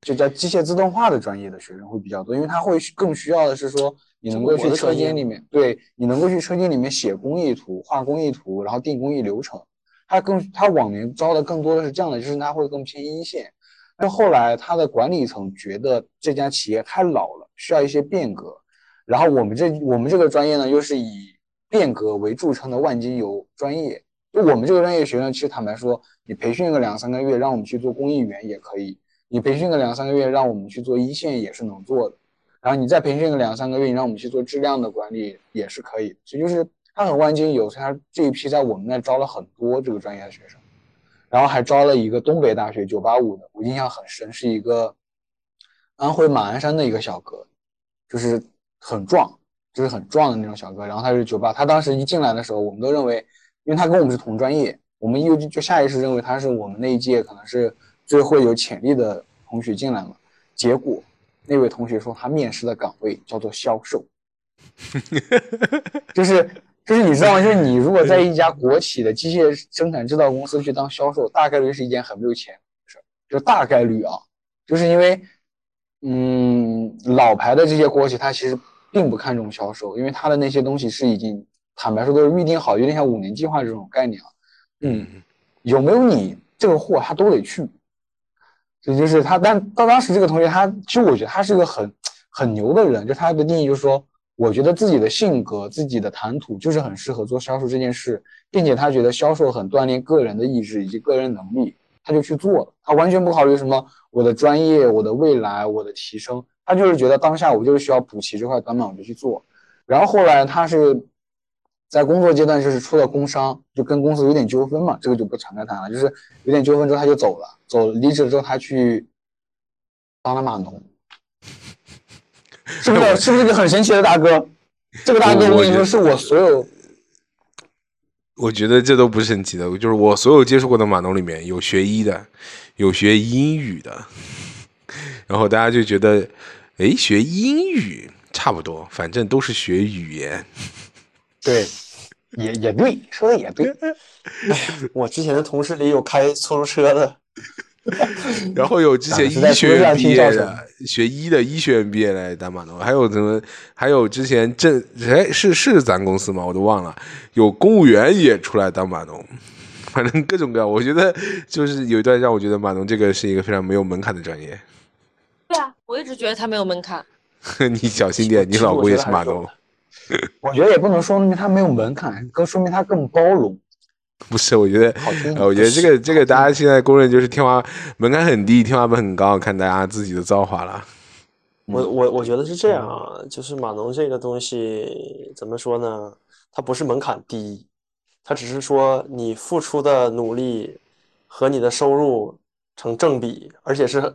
就叫机械自动化的专业的学生会比较多，因为他会更需要的是说。你能够去车间里面，对你能够去车间里面写工艺图、画工艺图，然后定工艺流程。他更他往年招的更多的是这样的，就是他会更偏一线。但后来他的管理层觉得这家企业太老了，需要一些变革。然后我们这我们这个专业呢，又是以变革为著称的万金油专业。就我们这个专业学生，其实坦白说，你培训个两三个月，让我们去做公益员也可以；你培训个两三个月，让我们去做一线也是能做的。然后你再培训个两三个月，你让我们去做质量的管理也是可以。所以就是他很万金油，所以他这一批在我们那招了很多这个专业的学生。然后还招了一个东北大学九八五的，我印象很深，是一个安徽马鞍山的一个小哥，就是很壮，就是很壮的那种小哥。然后他是九八他当时一进来的时候，我们都认为，因为他跟我们是同专业，我们又就下意识认为他是我们那一届可能是最会有潜力的同学进来嘛。结果那位同学说他面试的岗位叫做销售，就是。就是你知道吗？就是你如果在一家国企的机械生产制造公司去当销售，大概率是一件很没有钱的事儿，就大概率啊，就是因为，嗯，老牌的这些国企，它其实并不看重销售，因为它的那些东西是已经坦白说都是预定好，有点像五年计划这种概念啊。嗯，有没有你这个货，他都得去。这就是他，但到当时这个同学，他其实我觉得他是个很很牛的人，就他的定义就是说。我觉得自己的性格、自己的谈吐就是很适合做销售这件事，并且他觉得销售很锻炼个人的意志以及个人能力，他就去做了。他完全不考虑什么我的专业、我的未来、我的提升，他就是觉得当下我就是需要补齐这块短板，我就去做。然后后来他是在工作阶段就是出了工伤，就跟公司有点纠纷嘛，这个就不展开谈了。就是有点纠纷之后他就走了，走离职之后他去当了码农。是不是是不是个很神奇的大哥？这个大哥我跟你说是我所有，我觉得这都不是神奇的，就是我所有接触过的码农里面有学医的，有学英语的，然后大家就觉得，哎，学英语差不多，反正都是学语言。对，也也对，说的也对。我之前的同事里有开出租车的。然后有之前医学院毕业的，学医的医学院毕业来当码农，还有什么？还有之前政哎是是咱公司吗？我都忘了。有公务员也出来当码农，反正各种各样。我觉得就是有一段让我觉得码农这个是一个非常没有门槛的专业。对啊，我一直觉得他没有门槛。你小心点，你老公也是码农。我觉得也不能说明他没有门槛，更说明他更包容。不是，我觉得，我觉得这个这个大家现在公认就是天花门槛很低，天花板很高，看大家自己的造化了。我我我觉得是这样啊，就是码农这个东西怎么说呢？它不是门槛低，它只是说你付出的努力和你的收入成正比，而且是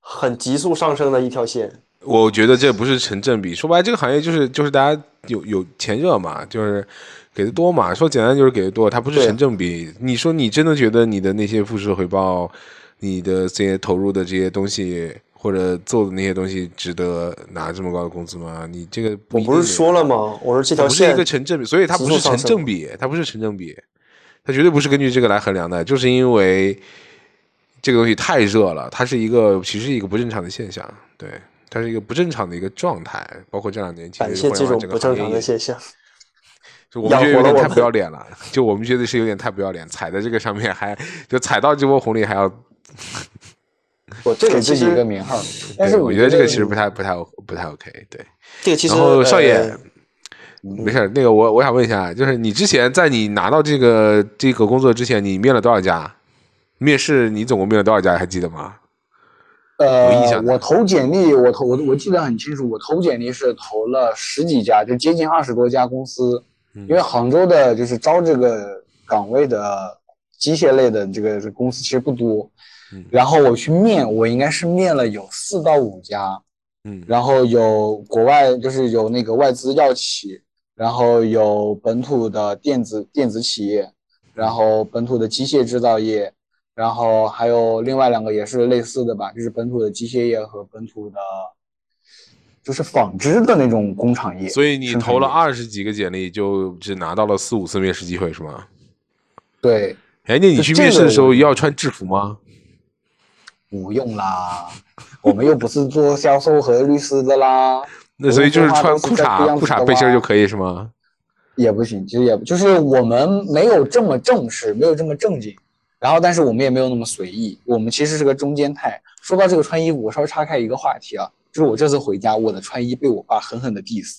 很急速上升的一条线。我觉得这不是成正比，说白了，这个行业就是就是大家有有钱热嘛，就是。给的多嘛？说简单就是给的多，它不是成正比。你说你真的觉得你的那些付出回报，你的这些投入的这些东西或者做的那些东西值得拿这么高的工资吗？你这个我不是说了吗？我说这条线不是一个成正比，所以它不是成正比，它不是成正比，它绝对不是根据这个来衡量的，就是因为这个东西太热了，它是一个其实一个不正常的现象，对，它是一个不正常的一个状态，包括这两年其实这种不正常的现象。就我们觉得有点太不要脸了，就我们觉得是有点太不要脸，踩在这个上面还就踩到这波红利还要，我这个自己一个名号。但是我觉得这个其实不太不太不太 OK。对，这个其实然后少爷，没事，那个我我想问一下，就是你之前在你拿到这个这个工作之前，你面了多少家？面试你总共面了多少家？还记得吗？呃，我投简历，我投我我记得很清楚，我投简历是投了十几家，就接近二十多家公司。因为杭州的就是招这个岗位的机械类的这个公司其实不多，然后我去面，我应该是面了有四到五家，嗯，然后有国外就是有那个外资药企，然后有本土的电子电子企业，然后本土的机械制造业，然后还有另外两个也是类似的吧，就是本土的机械业和本土的。就是纺织的那种工厂业，所以你投了二十几个简历，就只拿到了四五次面试机会，是吗？对。哎，那你去面试的时候要穿制服吗？不用啦，我们又不是做销售和律师的啦。那所以就是穿裤衩、裤衩背心就可以是吗？也不行，其实也就是我们没有这么正式，没有这么正经，然后但是我们也没有那么随意，我们其实是个中间态。说到这个穿衣服，我稍微岔开一个话题啊，就是我这次回家，我的穿衣被我爸狠狠的 diss。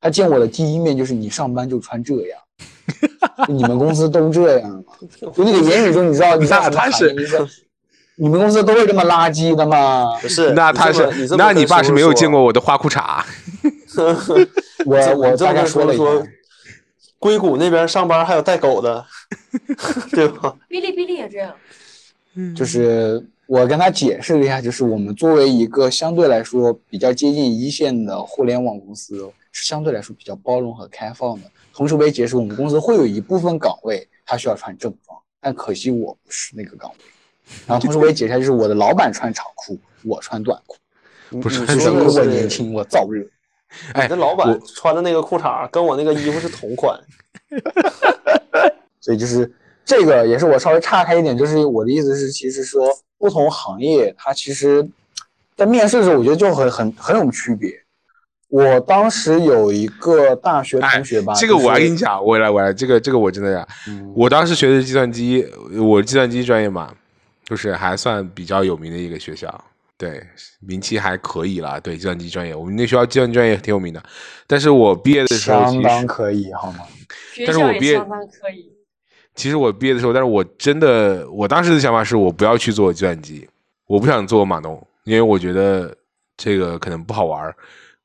他见我的第一面就是你上班就穿这样，你们公司都这样吗？就那个言语中，你知道你知他是你们公司都是这么垃圾的吗？不是，那他是那你爸是没有见过我的花裤衩。我我大概说了一下硅谷那边上班还有带狗的，对吧？哔哩哔哩也这样。就是我跟他解释了一下，就是我们作为一个相对来说比较接近一线的互联网公司，是相对来说比较包容和开放的。同时我也解释，我们公司会有一部分岗位他需要穿正装，但可惜我不是那个岗位。然后同时我也解释一下，就是我的老板穿长裤，我穿短裤，不是你就是因为说我年轻，我燥热。哎那老板穿的那个裤衩跟我那个衣服是同款，所以就是这个也是我稍微岔开一点，就是我的意思是，其实说不同行业它其实，在面试的时候，我觉得就很很很有区别。我当时有一个大学哎同学吧，这个我来跟你讲，我来我来，这个这个我真的呀，嗯我当时学的是计算机，我计算机专业嘛，就是还算比较有名的一个学校，对，名气还可以啦。对，计算机专业，我们那学校计算机专业挺有名的。但是我毕业的时候，相当其实可以，好吗？但是我毕业相当可以。其实我毕业的时候，但是我真的，我当时的想法是我不要去做计算机，我不想做码农，因为我觉得这个可能不好玩儿。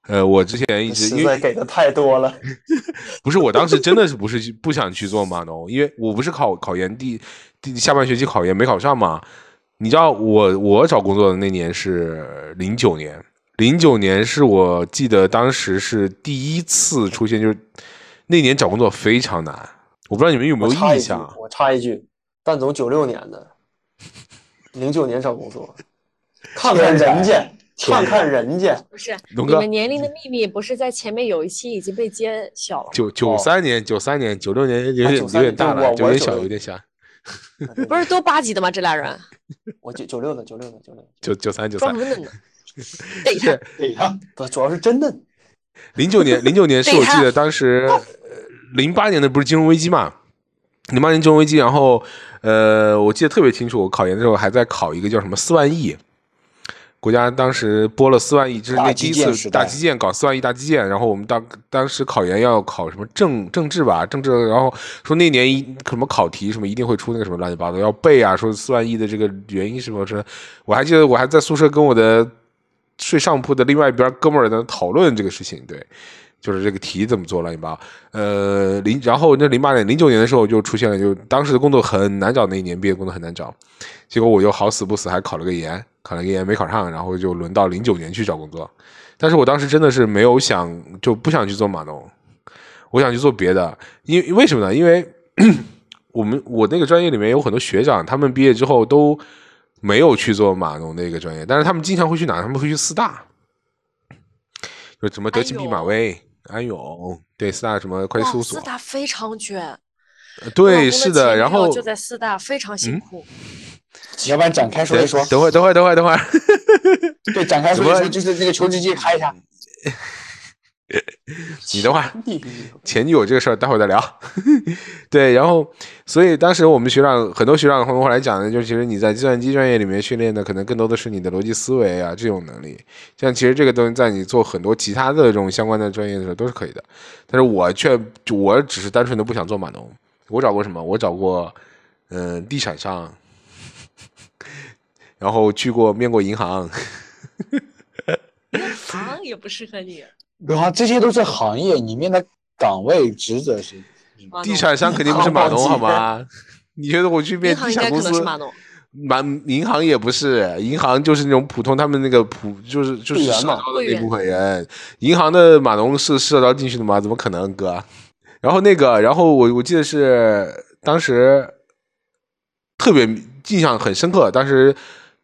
呃，我之前一直因为给的太多了。不是，我当时真的是不是不想去做码农，因为我不是考考研第第下半学期考研没考上嘛。你知道我我找工作的那年是零九年，零九年是我记得当时是第一次出现，就是那年找工作非常难。我不知道你们有没有插一句印象？，我插一句，蛋总九六年的，零九年找工作，看看人家，看看人家，不是，龙哥你们年龄的秘密不是在前面有一期已经被揭晓了吗？九九三年、九三年、九六年有点啊有点大了，有点小，我是96有点小。不是都八级的吗？这俩人 我九九六的，九六的，九六的，九九三九三？对他，对呀，不，主要是真嫩。零九年，零九年是我记得当时，呃零八年的不是金融危机嘛？零八年金融危机，然后呃，我记得特别清楚，我考研的时候还在考一个叫什么四万亿，国家当时拨了四万亿，这是那第一次大基建搞四万亿大基建，然后我们当当时考研要考什么政政治吧，政治，然后说那年一什么考题什么一定会出那个什么乱七八糟要背啊，说四万亿的这个原因什么是，我还记得我还在宿舍跟我的睡上铺的另外一边哥们儿在讨论这个事情，对。就是这个题怎么做乱七八糟，呃，零，然后那零八年、零九年的时候就出现了，就当时的工作很难找，那一年毕业工作很难找，结果我就好死不死还考了个研，考了个研没考上，然后就轮到零九年去找工作，但是我当时真的是没有想，就不想去做码农，我想去做别的，因为为什么呢？因为 我们我那个专业里面有很多学长，他们毕业之后都没有去做码农那个专业，但是他们经常会去哪？他们会去四大，就什么德勤毕马威、安永，对四大什么会计事务，所四，大非常卷。对，是的，然后就在四大，非常辛嗯苦。要不然展开说等一说。等会儿，等会儿，等会儿，等会儿。对，展开说一说，就是那个求职季开一下。你等会儿，前女友这个事儿待会儿再聊。对，然后所以当时我们学长很多学长跟我来讲呢，就是其实你在计算机专业里面训练的，可能更多的是你的逻辑思维啊这种能力。像其实这个东西在你做很多其他的这种相关的专业的时候都是可以的，但是我却我只是单纯的不想做码农。我找过什么？我找过嗯、呃地产商，然后去过面过银行。行也不适合你。然后这些都是行业里面的岗位职责是。地产商肯定不是码农好吗？你觉得我去面地产公司？可能是码农。满银行也不是，银行就是那种普通，他们那个普就是就是社招的那部分人，银行的码农是社招进去的吗？怎么可能，哥？然后那个，然后我我记得是当时特别印象很深刻，当时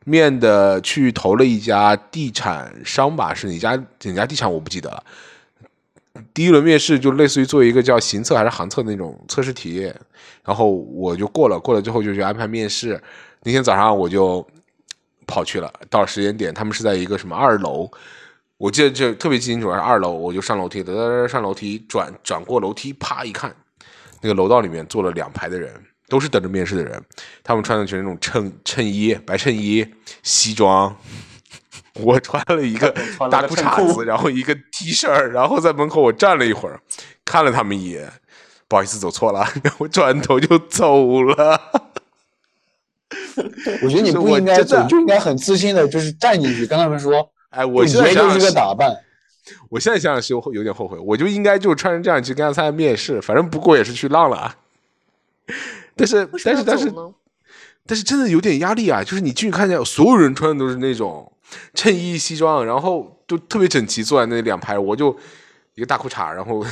面的去投了一家地产商吧，是哪家哪家地产我不记得了。第一轮面试就类似于做一个叫行测还是行测那种测试题，然后我就过了，过了之后就去安排面试。那天早上我就跑去了，到了时间点，他们是在一个什么二楼，我记得就特别清楚，是二楼，我就上楼梯，得上楼梯，转转过楼梯，啪一看，那个楼道里面坐了两排的人，都是等着面试的人，他们穿的全是那种衬衬衣、白衬衣、西装，我穿了一个 大裤裤衩子，然后一个 T 恤，然后在门口我站了一会儿，看了他们一眼，不好意思走错了，然后转头就走了。我觉得你不应该真的走，就应该很自信的，就是站进去跟他们说，哎，我就现在就是个打扮。我现在想想是有有点后悔，我就应该就穿成这样去跟他参加面试，反正不过也是去浪了啊。但是但是但是？但是真的有点压力啊！就是你进去看见所有人穿的都是那种衬衣西装，然后就特别整齐坐在那两排，我就一个大裤衩，然后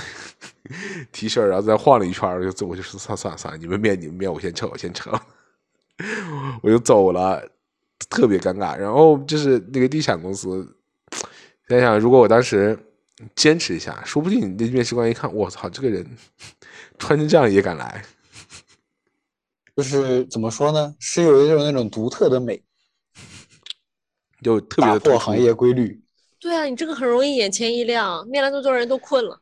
T 恤，然后再晃了一圈就走，我就说算了算了算了，你们面你们面，我先撤，我先撤，我就走了，特别尴尬。然后就是那个地产公司，想想如果我当时坚持一下，说不定那面试官一看，我操，这个人 穿成这样也敢来。就是怎么说呢？是有一种那种独特的美，就特别打的破行业规律。对啊，你这个很容易眼前一亮，面了那么多人都困了。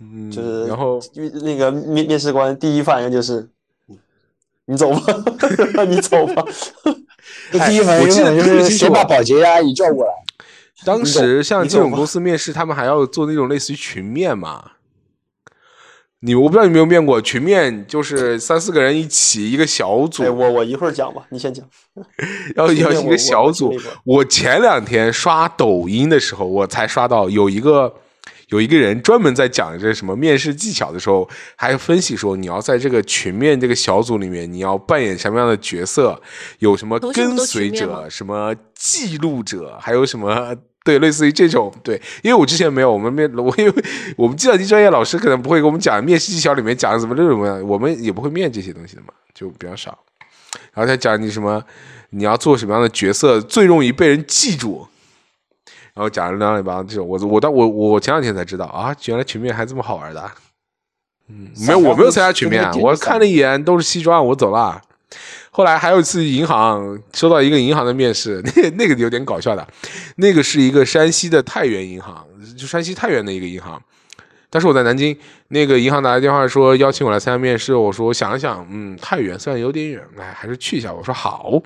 嗯，就是然后那个面面试官第一反应就是，你走吧，你走吧。就第一反哎我记得应就是先把保洁阿姨叫过来，当时像这种公司面试，他们还要做那种类似于群面嘛。你我不知道你有没有面过群面，就是三四个人一起一个小组，哎，我我一会儿讲吧，你先讲。要要一个小组。我前两天刷抖音的时候，我才刷到有一个有一个人专门在讲这什么面试技巧的时候，还分析说你要在这个群面这个小组里面，你要扮演什么样的角色，有什么跟随者、什么记录者，还有什么。对，类似于这种，对，因为我之前没有，我们面，我因为我们计算机专业老师可能不会给我们讲面试技巧里面讲什么这种的，我们也不会面这些东西的嘛，就比较少。然后他讲你什么，你要做什么样的角色最容易被人记住，然后讲了两两帮这种，我我到我我前两天才知道啊，原来群面还这么好玩的啊。嗯，没有，我没有参加群面啊，我看了一眼都是西装，我走了。后来还有一次银行收到一个银行的面试，那那个有点搞笑的，那个是一个山西的太原银行，就山西太原的一个银行。但是我在南京，那个银行打来电话说邀请我来参加面试，我说我想了想，嗯，太原虽然有点远，哎，还是去一下。我说好，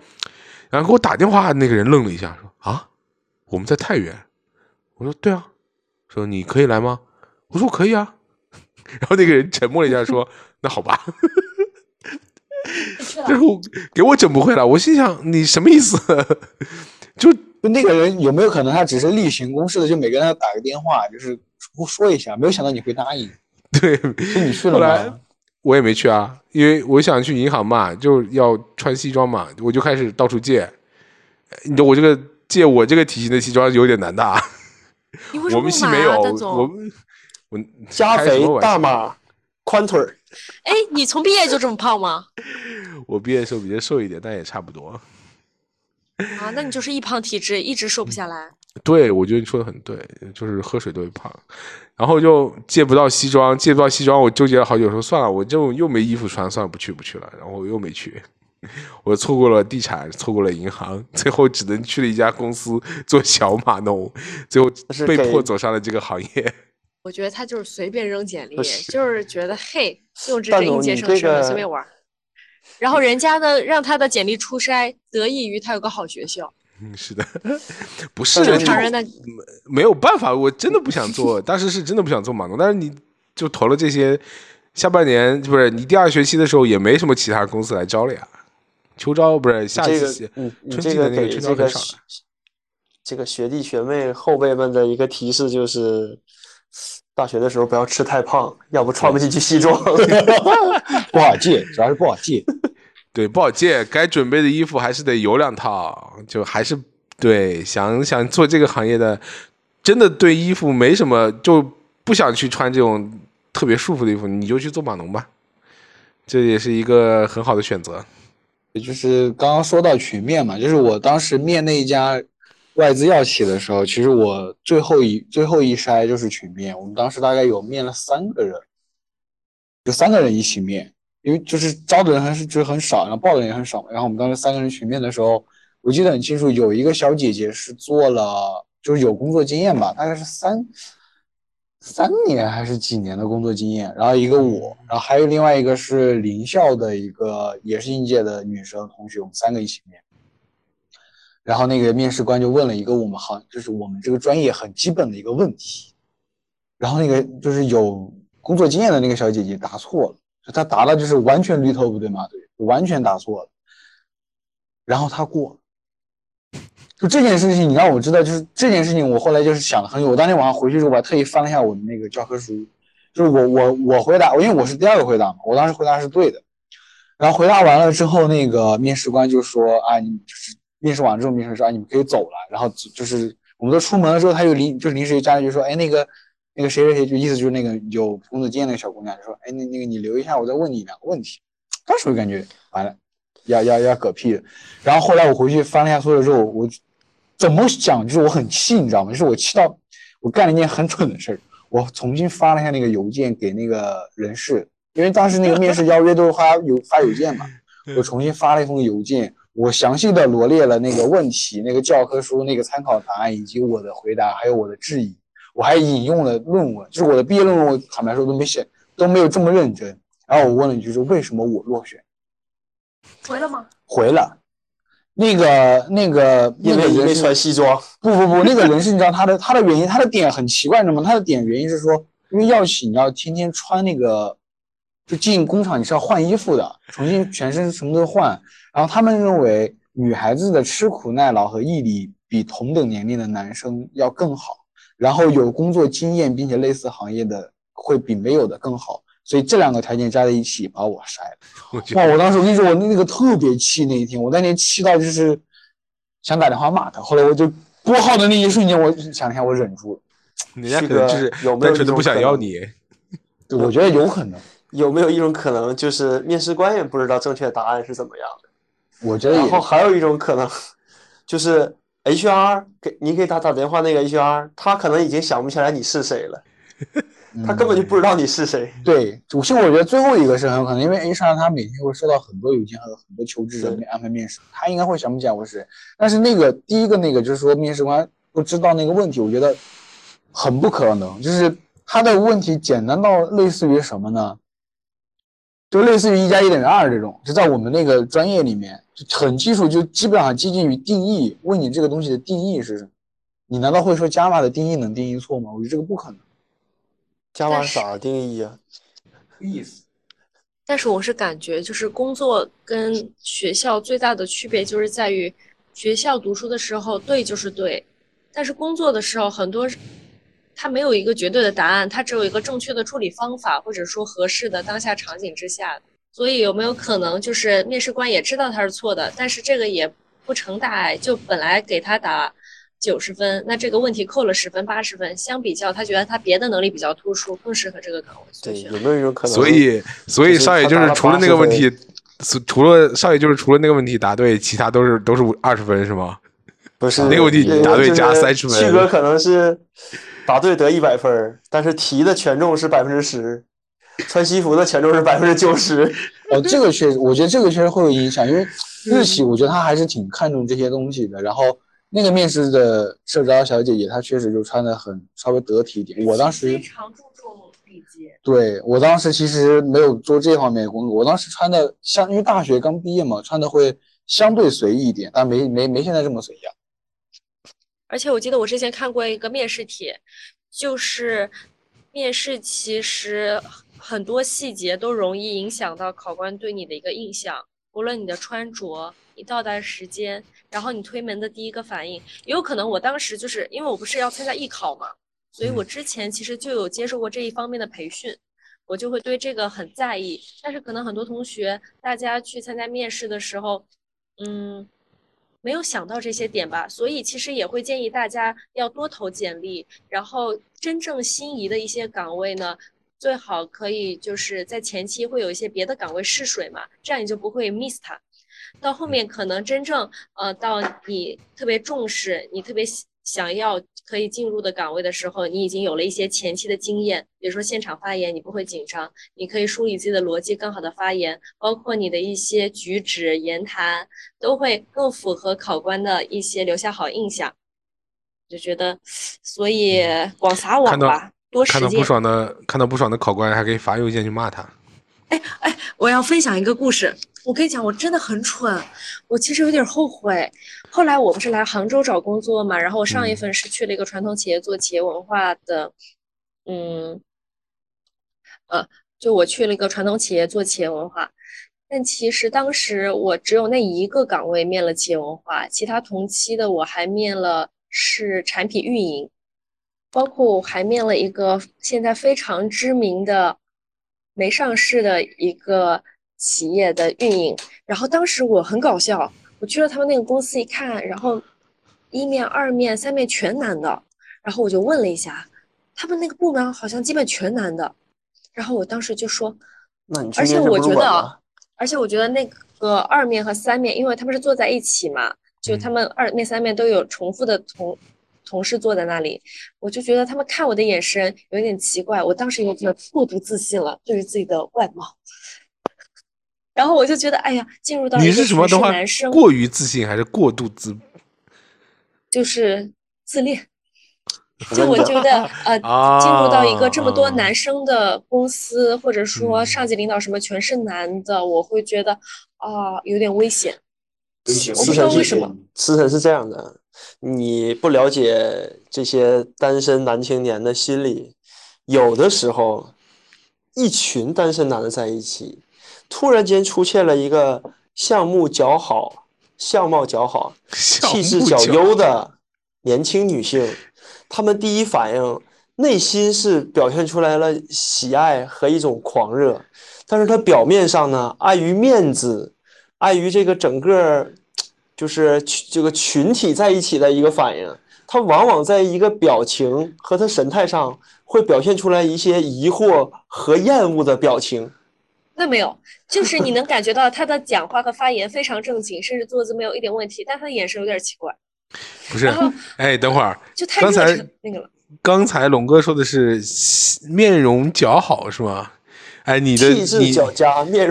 然后给我打电话那个人愣了一下，说啊，我们在太原。我说对啊，说你可以来吗？我说可以啊。然后那个人沉默了一下，说那好吧。然后给我整不会了，我心想你什么意思？就就那个人有没有可能他只是例行公事的，就每个人打个电话，就是说说一下，没有想到你会答应，对，你去了后来吗？我也没去啊，因为我想去银行嘛，就要穿西装嘛，我就开始到处借。你说我这个借我这个体型的西装有点难的我们系没有，我我加肥大码宽腿儿，哎，你从毕业就这么胖吗？我毕业的时候比较瘦一点，但也差不多。啊，那你就是易胖体质，一直瘦不下来。对，我觉得你说的很对，就是喝水都会胖，然后就借不到西装，借不到西装，我纠结了好久，说算了，我就又没衣服穿，算了，不去不去了，然后我又没去，我错过了地产，错过了银行，最后只能去了一家公司做小码农，最后被迫走上了这个行业。我觉得他就是随便扔简历，是就是觉得嘿，用这个应届生身份随便玩。然后人家呢，让他的简历初筛，得益于他有个好学校。嗯，是的，不是正常人的没有办法，我真的不想做，当时是真的不想做码农，但是你就投了这些，下半年不是你第二学期的时候也没什么其他公司来招了呀，秋招不是下这个期这个季的那个这个招很少的。这个学弟学妹后辈们的一个提示就是，大学的时候不要吃太胖，要不穿不进去西装。不好借，主要是不好借。对，不好借，该准备的衣服还是得有两套，就还是对想想做这个行业的，真的对衣服没什么，就不想去穿这种特别束缚的衣服，你就去做码农吧，这也是一个很好的选择。也就是刚刚说到群面嘛，就是我当时面那一家外资药企的时候，其实我最后一最后一筛就是群面，我们当时大概有面了三个人，就三个人一起面，因为就是招的人还是就很少，然后报的人也很少。然后我们当时三个人群面的时候，我记得很清楚，有一个小姐姐是做了就是有工作经验吧，大概是三三年还是几年的工作经验。然后一个我，然后还有另外一个是林校的一个也是应届的女生同学，我们三个一起面。然后那个面试官就问了一个我们行就是我们这个专业很基本的一个问题，然后那个就是有工作经验的那个小姐姐答错了，她答了就是完全驴头不对马嘴，完全答错了，然后她过了。就这件事情，你让我知道，就是这件事情，我后来就是想了很久。我当天晚上回去之后，我还特意翻了一下我的那个教科书，就是我我我回答，因为我是第二个回答嘛，我当时回答是对的。然后回答完了之后，那个面试官就说：“啊，你就是面试完之后，面试说啊，你们可以走了。”然后就是我们都出门的时候，他又临就是临时加了一句说：“哎，那个那个谁谁谁，就意思就是那个有工作经验那个小姑娘，就说：哎，那那个你留一下，我再问你两个问题。”当时我感觉完了，要要要嗝屁了。然后后来我回去翻了一下所有之后，我。怎么想？就是我很气，你知道吗？就是我气到我干了一件很蠢的事儿，我重新发了一下那个邮件给那个人事，因为当时那个面试邀约都是发邮发邮件嘛，我重新发了一封邮件，我详细的罗列了那个问题、那个教科书、那个参考答案以及我的回答，还有我的质疑，我还引用了论文，就是我的毕业论文，我坦白说都没写，都没有这么认真。然后我问了一句，说为什么我落选？回了吗？回了。那个那个因为人没穿西装，不不不，那个人是你知道他的他的原因，他的点很奇怪，你知道吗？他的点原因是说，因为药企你要天天穿那个，就进工厂你是要换衣服的，重新全身什么都换。然后他们认为女孩子的吃苦耐劳和毅力比同等年龄的男生要更好，然后有工作经验并且类似行业的会比没有的更好。所以这两个条件加在一起把我筛了。哇！我当时我跟你说，我那个特别气那一天，我那天气到就是想打电话骂他。后来我就拨号的那一瞬间，我想一下，我忍住了。人家可能就是单纯的不想要你。对，我觉得有可能。有没有一种可能，就是面试官也不知道正确答案是怎么样的？我觉得。然后还有一种可能，就是 HR 给你给他打电话那个 HR，他可能已经想不起来你是谁了。他根本就不知道你是谁。对，其实我觉得最后一个是很有可能，因为 HR 他每天会收到很多邮件和很多求职者安排面试，他应该会想不起来我是谁。但是那个第一个那个就是说面试官不知道那个问题，我觉得很不可能。就是他的问题简单到类似于什么呢？就类似于一加一等于二这种，就在我们那个专业里面就很基础，就基本上接近于定义。问你这个东西的定义是什么？你难道会说 Java 的定义能定义错吗？我觉得这个不可能。加完啥定义啊？意思。但是我是感觉，就是工作跟学校最大的区别就是在于，学校读书的时候对就是对，但是工作的时候很多，它没有一个绝对的答案，它只有一个正确的处理方法，或者说合适的当下场景之下。所以有没有可能就是面试官也知道他是错的，但是这个也不成大碍，就本来给他打。九十分，那这个问题扣了十分，八十分。相比较，他觉得他别的能力比较突出，更适合这个岗位。对，有没有一种可能？所以，所以少爷就是除了那个问题，除了少爷就是除了那个问题答对，其他都是都是二十分，是吗？不是，那个问题答对加三十分。旭哥可能是答对得一百分，但是题的权重是百分之十，穿西服的权重是百分之九十。哦，这个确实，我觉得这个确实会有影响，因为日企我觉得他还是挺看重这些东西的，然后。那个面试的社招小姐姐，她确实就穿的很稍微得体一点。我当时非常注重礼节。对我当时其实没有做这方面的工作，我当时穿的像因为大学刚毕业嘛，穿的会相对随意一点，但没没没现在这么随意。而且我记得我之前看过一个面试帖，就是面试其实很多细节都容易影响到考官对你的一个印象，无论你的穿着。你到达时间，然后你推门的第一个反应，也有可能我当时就是因为我不是要参加艺考嘛，所以我之前其实就有接受过这一方面的培训，我就会对这个很在意。但是可能很多同学，大家去参加面试的时候，嗯，没有想到这些点吧，所以其实也会建议大家要多投简历，然后真正心仪的一些岗位呢，最好可以就是在前期会有一些别的岗位试水嘛，这样你就不会 miss 它。到后面可能真正呃，到你特别重视、你特别想要可以进入的岗位的时候，你已经有了一些前期的经验。比如说现场发言，你不会紧张，你可以梳理自己的逻辑，更好的发言，包括你的一些举止、言谈，都会更符合考官的一些留下好印象。就觉得，所以广撒网吧，多实践看到不。爽的，看到不爽的考官还可以发邮件去骂他。哎哎我要分享一个故事。我跟你讲，我真的很蠢，我其实有点后悔。后来我不是来杭州找工作嘛，然后我上一嗯份是去了一个传统企业做企业文化的，嗯，呃，就我去了一个传统企业做企业文化，但其实当时我只有那一个岗位面了企业文化，其他同期的我还面了是产品运营，包括我还面了一个现在非常知名的没上市的一个企业的运营。然后当时我很搞笑，我去了他们那个公司一看，然后一面、二面、三面全男的，然后我就问了一下，他们那个部门好像基本全男的，然后我当时就说，那你而且我觉得？而且我觉得那个二面和三面，因为他们是坐在一起嘛，就他们二面、三面都有重复的同同事坐在那里，我就觉得他们看我的眼神有点奇怪。我当时有点过度自信了，对于自己的外貌。然后我就觉得，哎呀，进入到你一个全是什么的话是男生，？过于自信还是过度自？就是自恋。就我觉得，呃，啊进入到一个这么多啊男生的公司，或者说嗯上级领导什么全是男的，我会觉得啊、有点危险。危险我不知道为什么。思辰是这样的，你不了解这些单身男青年的心理，有的时候，一群单身男的在一起，突然间出现了一个相目较好、相貌较好、气质较优的年轻女性，她们第一反应内心是表现出来了喜爱和一种狂热，但是她表面上呢，碍于面子，碍于这个整个就是这个群体在一起的一个反应，她往往在一个表情和她神态上会表现出来一些疑惑和厌恶的表情。那没有，就是你能感觉到他的讲话和发言非常正经，甚至坐姿没有一点问题，但他的眼神有点奇怪，不是？哎，等会儿，就太刚才那个了。刚才龙哥说的是面容姣好是吗？哎，你的气质你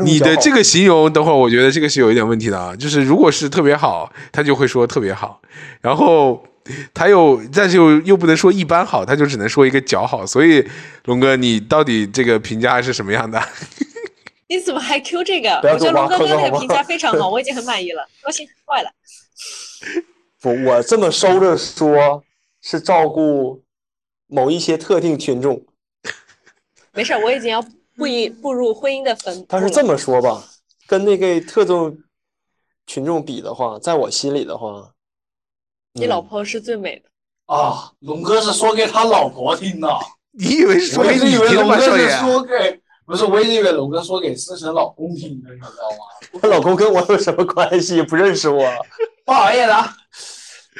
你的这个形容，等会儿我觉得这个是有一点问题的啊。就是如果是特别好，他就会说特别好，然后他又但是又又不能说一般好，他就只能说一个姣好。所以龙哥，你到底这个评价是什么样的？你怎么还 Q 这个？我觉得龙哥坑好吗哥那个评价非常好，我已经很满意了，高兴坏了。不，我这么收着说，是照顾某一些特定群众。没事儿，我已经要步一步入婚姻的坟。但是这么说吧，跟那个特种群众比的话，在我心里的话，你老嗯婆是最美的。啊，龙哥是说给他老婆听的，你以为是说我一直以为给你听的吗，龙哥是少爷？说给，不是，我一直以为龙哥说给思辰老公听的，你知道吗？我 老公跟我有什么关系？不认识我。不好意思啊，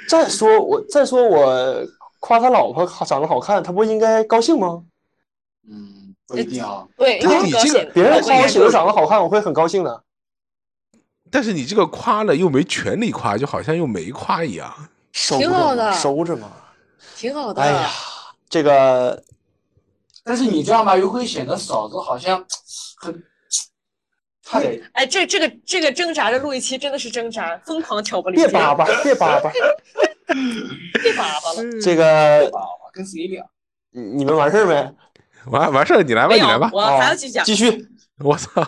再说我，再说我夸他老婆长得好看，他不应该高兴吗？嗯，不一定啊。对，你这个兴。别人夸我媳妇长得好看，我会很高兴的。但是你这个夸了又没权利夸，就好像又没夸一样。收着嘛，挺好的收着嘛。挺好的。哎呀，这个但是你这样吧，又会显得嫂子好像很，差点哎，这这个这个挣扎的录一期真的是挣扎，疯狂挑拨离间，别叭叭，别叭叭。别叭叭了。这个啊，跟谁聊？你你们完事儿没？完完事儿，你来吧，你来吧，。我还要继续讲。继续。我操！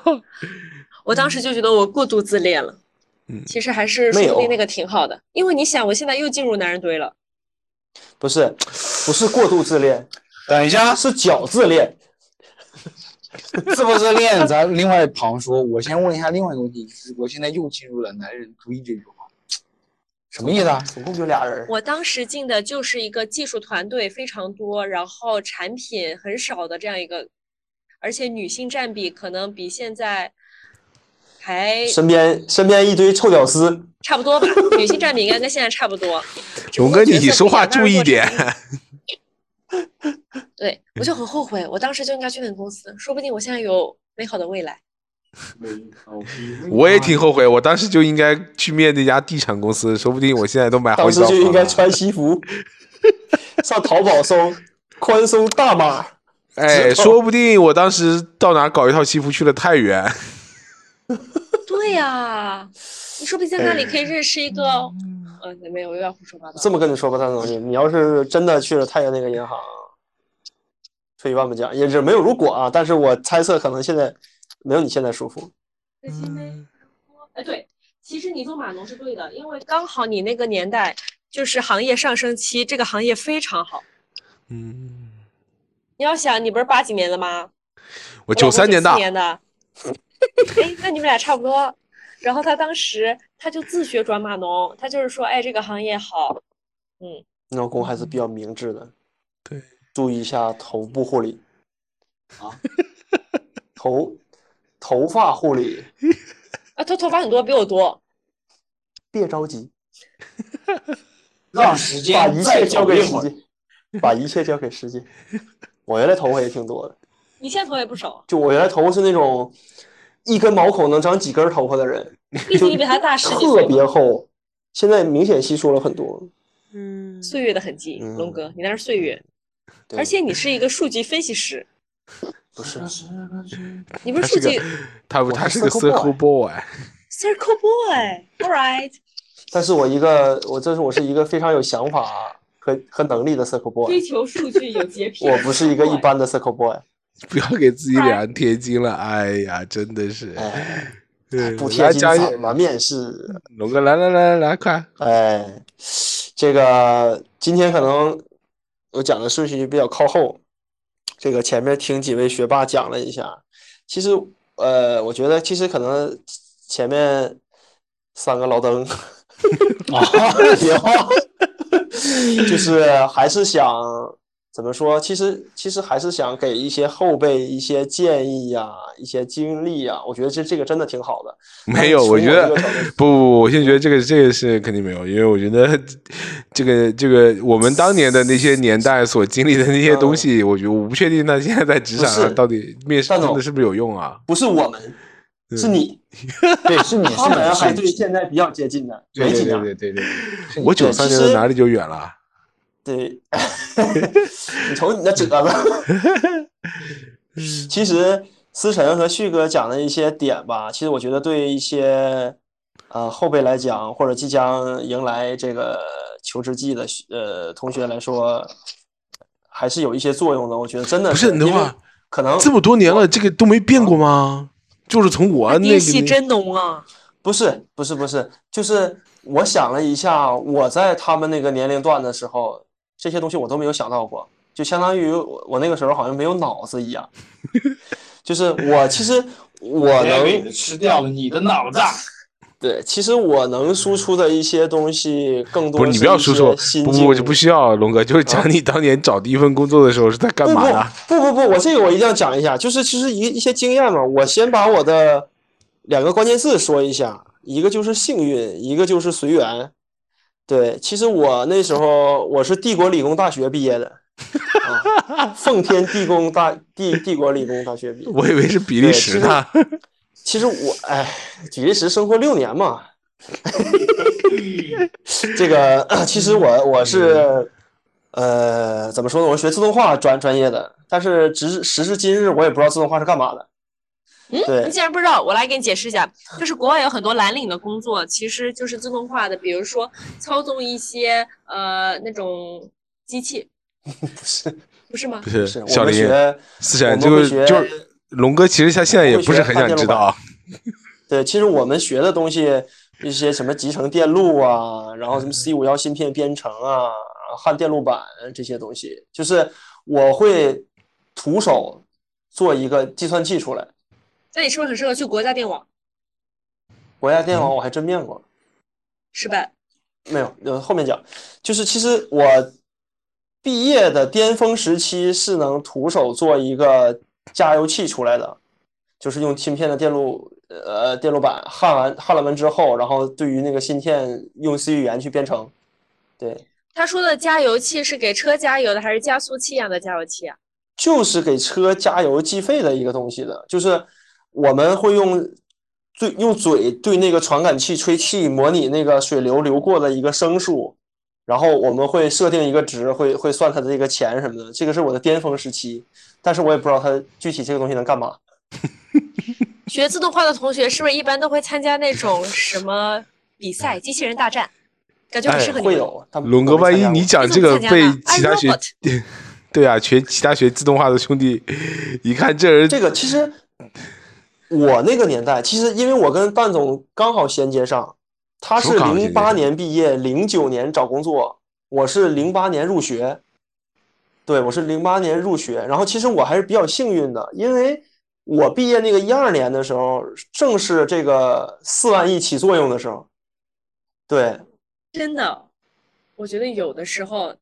我当时就觉得我过度自恋了。嗯其实还是说不定那个挺好的，因为你想，我现在又进入男人堆了。不是，不是过度自恋，等一下，是脚自恋。自不自恋？咱另外旁说。我先问一下另外一个问题，就是我现在又进入了男人堆这句话，什么意思啊？总共就俩人。我当时进的就是一个技术团队非常多，然后产品很少的这样一个，而且女性占比可能比现在还身边身边一堆臭屌丝，差不多吧，女性占比应该跟现在差不多。只不龙哥，你说话注意点。对，我就很后悔，我当时就应该去那个公司，说不定我现在有美好的未来。我也挺后悔，我当时就应该去面那家地产公司，说不定我现在都买好当几套时就应该。穿西服，上淘宝搜宽松大码。哎，说不定我当时到哪搞一套西服去了太原。对呀、你说不定在那里可以认识一个 嗯，没有，我又要胡说八道。这么跟你说吧，大总理，你要是真的去了太原那个银行，退一万步讲，也是没有如果啊，但是我猜测可能现在没有你现在舒服。嗯哎，对，其实你做码农是对的，因为刚好你那个年代就是行业上升期，这个行业非常好。嗯，你要想，你不是八几年的吗？我九三年的94，年的。哎，那你们俩差不多。然后他当时他就自学转码农，他就是说，哎，这个行业好，嗯，老公还是比较明智的，对，注意一下头部护理 啊，头头发护理，啊，他头发很多，比我多。别着急，让时间把一切交。给时间，把一切交给时间。我原来头发也挺多的，你现在头发也不少，就我原来头发是那种一根毛孔能长几根头发的人，毕竟你比他大十几特岁嘛。别厚，现在明显稀疏了很多。嗯，岁月的痕迹，嗯龙哥，你那是岁月，而且你是一个数据分析师，不是你不是数据他不他是个 circle circle boy，circle boy，all right。但是我一个我这是我是一个非常有想法和和能力的 circle boy，追求数据有洁癖。我不是一个一。般的 circle boy。不要给自己脸上贴金了，哎呀，真的是，哎，对不贴金怎么面试？龙哥，来来来来，快，哎，这个今天可能我讲的顺序比较靠后，这个前面听几位学霸讲了一下，其实呃，我觉得其实可能前面三个老登 啊，就是还是想怎么说？其实其实还是想给一些后辈一些建议呀、一些经历呀。我觉得这这个真的挺好的。没有，我觉得不不不，我现在觉得这个这个是肯定没有，因为我觉得这个这个我们当年的那些年代所经历的那些东西，我觉得我不确定他现在在职场上到底面试真的是不是有用啊？不是我们，是你，对，是你，他们还对，现在比较接近的，对对对没几年。对对对，是你我九三年的哪里就远了？对，你瞅你那褶子。其实思辰和旭哥讲的一些点吧，其实我觉得对一些呃后辈来讲，或者即将迎来这个求职季的呃同学来说，还是有一些作用的。我觉得真的不是因为等会儿可能这么多年了，这个都没变过吗？就是从我那个爹戏真浓啊！不是不是不是，就是我想了一下，我在他们那个年龄段的时候，这些东西我都没有想到过，就相当于我我那个时候好像没有脑子一样。就是我其实 我能吃掉了你的脑子。对，其实我能输出的一些东西更多不是你不要一些说说，心境不不，就不需要龙哥，就是讲你当年找第一份工作的时候是在干嘛不不不，我这个我一定要讲一下，就是其实一一些经验嘛，我先把我的两个关键字说一下，一个就是幸运，一个就是随缘。对，其实我那时候我是帝国理工大学毕业的，啊，奉天地工大帝帝国理工大学毕业。我以为是比利时呢。其实我哎，比利时生活六年嘛，这个其实我我是呃怎么说呢？我是学自动化专专业的，但是直时至今日我也不知道自动化是干嘛的。嗯，你既然不知道，我来给你解释一下，就是国外有很多蓝领的工作，其实就是自动化的，比如说操纵一些呃那种机器，不是不是吗不？是是，我小林们学思想，我就们学是就是龙哥，其实他现在也不是很想知道啊。对，其实我们学的东西，一些什么集成电路啊，然后什么 C 五幺芯片编程啊，焊电路板这些东西，就是我会徒手做一个计算器出来。那你是不是很适合去国家电网？国家电网我还真面过，失败。没有，呃，后面讲，就是其实我毕业的巅峰时期是能徒手做一个加油器出来的，就是用芯片的电路，呃，电路板焊完焊了完之后，然后对于那个芯片用 C 语言去编程，对，他说的加油器是给车加油的，还是加速器一样的加油器啊？就是给车加油计费的一个东西的，就是我们会用对用嘴对那个传感器吹气，模拟那个水流流过的一个声数，然后我们会设定一个值，会会算它的这个钱什么的。这个是我的巅峰时期，但是我也不知道它具体这个东西能干嘛。学自动化的同学是不是一般都会参加那种什么比赛，机器人大战？感觉很适合你们。会有。他们龙哥，万一你讲这个被其他学 对啊，学其他学自动化的兄弟一看这人这个其实我那个年代，其实因为我跟蛋总刚好衔接上，他是零八年毕业，零九年找工作，我是零八年入学。对，我是零八年入学，然后其实我还是比较幸运的，因为我毕业那个一二年的时候，正是这个四万亿起作用的时候。对，真的，我觉得有的时候，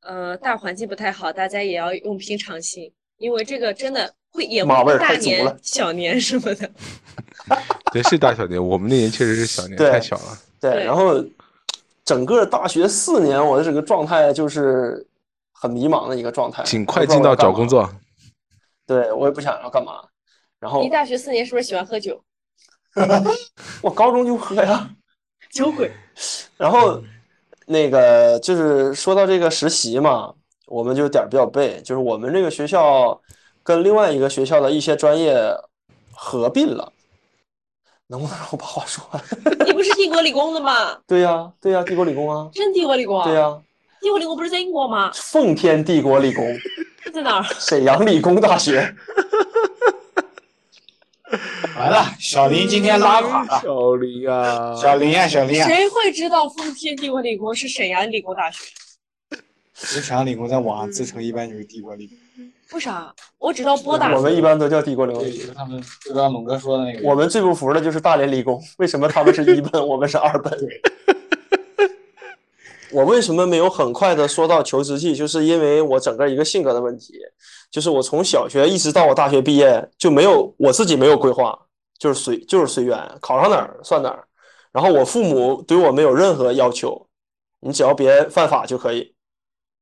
呃，大环境不太好，大家也要用平常心，因为这个真的会也马味儿会大太足了年小年什么的。对是大小年，我们那年确实是小年，太小了。对，然后整个大学四年，我的整个状态就是很迷茫的一个状态。请我不知道快进到找工作。对我也不想要干嘛。然后你大学四年是不是喜欢喝酒？我高中就喝呀。酒鬼。然后那个就是说到这个实习嘛，我们就点儿比较背，就是我们这个学校跟另外一个学校的一些专业合并了。能不能让我把话说完？你不是帝国理工的吗？对呀，对呀，帝国理工啊，真帝国理工啊？对呀，帝国理工不是在英国吗？奉天帝国理工，在哪儿？沈阳理工大学。完了，小林今天拉垮了。小林啊，小林啊，小林啊，谁会知道奉天帝国理工是沈阳理工大学？沈阳理工在网上自称一般就是帝国理工，为啥？我只知道波大我们一般都叫帝国理工对，。就是他们就刚刚龙哥说的那个。我们最不服的就是大连理工，为什么他们是一本，我们是二本？我为什么没有很快的说到求职季？就是因为我整个一个性格的问题，就是我从小学一直到我大学毕业就没有我自己没有规划，就是随就是随缘，考上哪儿算哪儿。然后我父母对我没有任何要求，你只要别犯法就可以。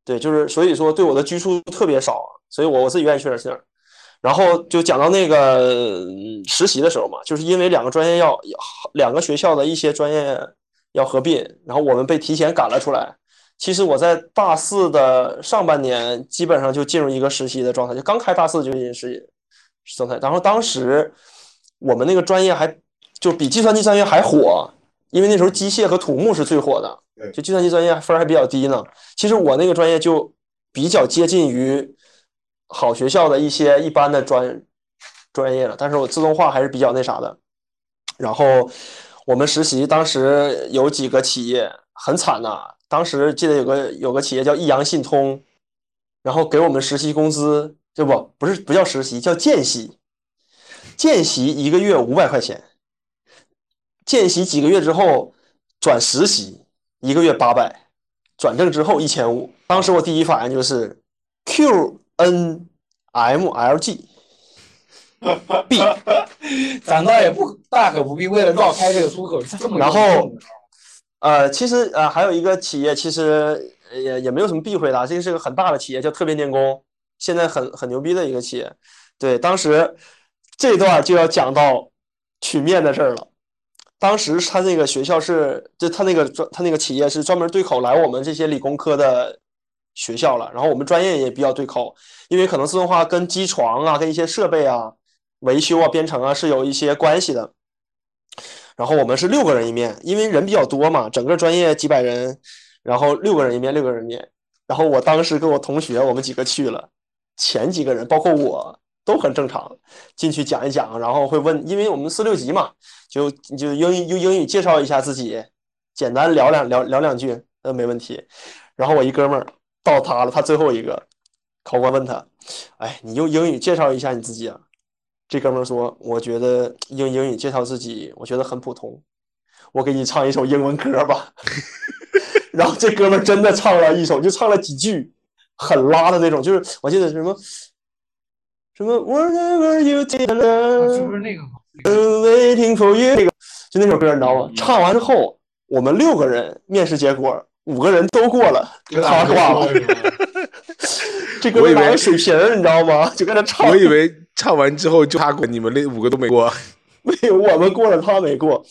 对，就是所以说对我的拘束特别少，所以我我自己愿意去哪儿去哪儿。然后就讲到那个嗯实习的时候嘛，就是因为两个专业要要两个学校的一些专业要合并，然后我们被提前赶了出来。其实我在大四的上半年基本上就进入一个实习的状态，就刚开大四就进实习状态。然后当时我们那个专业还就比计算机专业还火，因为那时候机械和土木是最火的，就计算机专业分儿还比较低呢。其实我那个专业就比较接近于好学校的一些一般的专专业了，但是我自动化还是比较那啥的。然后我们实习，当时有几个企业很惨呐、当时记得有个有个企业叫益阳信通，然后给我们实习工资，这不不是不叫实习，叫见习，见习一个月五百块钱，见习几个月之后转实习，一个月八百，转正之后一千五。当时我第一反应就是 Q N M L G B，咱倒也不大可不必为了绕开这个出口这么然后呃，其实呃还有一个企业，其实也也没有什么避讳的啊，这个是个很大的企业，叫特别电工，现在很很牛逼的一个企业。对，当时这段就要讲到曲面的事儿了。当时他那个学校是，就他那个专他那个企业是专门对口来我们这些理工科的学校了，然后我们专业也比较对口，因为可能自动化跟机床啊、跟一些设备啊、维修啊、编程啊是有一些关系的。然后我们是六个人一面，因为人比较多嘛，整个专业几百人，然后六个人一面，六个人一面。然后我当时跟我同学，我们几个去了，前几个人包括我都很正常，进去讲一讲，然后会问，因为我们四六级嘛，就就英用英语介绍一下自己，简单聊两聊聊两句，那没问题。然后我一哥们儿到他了，他最后一个，考官问他，哎，你用英语介绍一下你自己啊？这哥们说：“我觉得用英语介绍自己，我觉得很普通。我给你唱一首英文歌吧。”然后这哥们真的唱了一首，就唱了几句，很拉的那种，就是我记得什么什么 “Whatever you 是那个？waiting for you，那个就那首歌，你知道吗？唱完之后，我们六个人面试结果，五个人都过了，他挂了。这哥们儿拿个水瓶，你知道吗？就跟他唱。我以为唱完之后就他过，你们那五个都没过。没有，我们过了，他没过，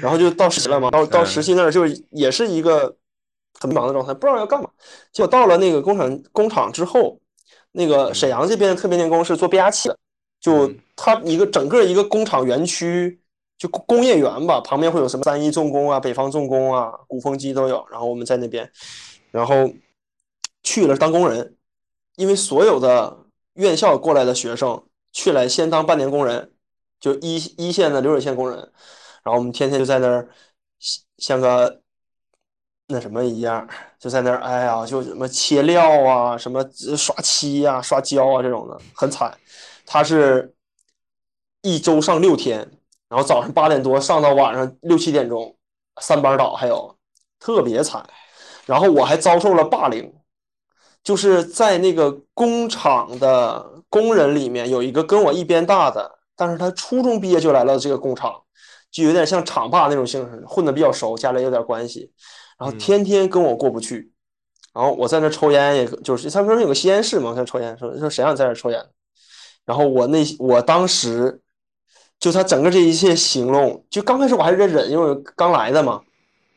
然后就到实习了嘛。到到实习那儿就也是一个很忙的状态，不知道要干嘛。结果到了那个工厂工厂之后，那个沈阳这边的特别电工是做变压器的，就他一个整个一个工厂园区就工业园吧，旁边会有什么三一重工啊、北方重工啊、鼓风机都有。然后我们在那边，然后去了当工人，因为所有的院校过来的学生去来先当半年工人，就一一线的流水线工人。然后我们天天就在那儿像个那什么一样，就在那儿，哎呀，就什么切料啊，什么刷漆呀、刷胶啊这种的，很惨。他是一周上六天，然后早上八点多上到晚上六七点钟，三班倒，还有特别惨。然后我还遭受了霸凌，就是在那个工厂的工人里面有一个跟我一边大的，但是他初中毕业就来了这个工厂，就有点像厂霸那种性质，混的比较熟，家里有点关系，然后天天跟我过不去。然后我在那抽烟，也就是他们说有个吸烟室嘛，我在抽烟，说说谁让你在这抽烟？然后我那我当时就他整个这一切行动，就刚开始我还是在忍，因为我刚来的嘛。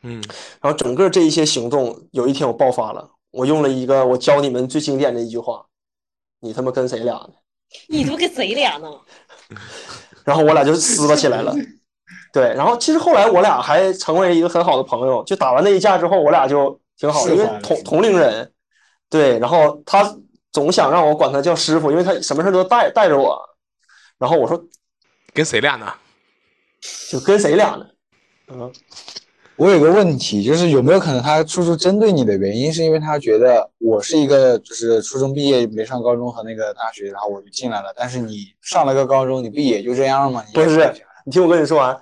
嗯，然后整个这一些行动，有一天我爆发了，我用了一个我教你们最经典的一句话：“你他妈跟谁俩呢你他妈跟谁俩呢？？”然后我俩就撕巴起来了。对，然后其实后来我俩还成为一个很好的朋友。就打完那一架之后，我俩就挺好的，因为同同龄人。对，然后他总想让我管他叫师傅，因为他什么事都带带着我。然后我说跟谁俩呢？就跟谁俩呢？嗯，我有个问题，就是有没有可能他处处针对你的原因，是因为他觉得我是一个就是初中毕业没上高中和那个大学，然后我就进来了，但是你上了个高中，你不也就这样吗？不是你听我跟你说完，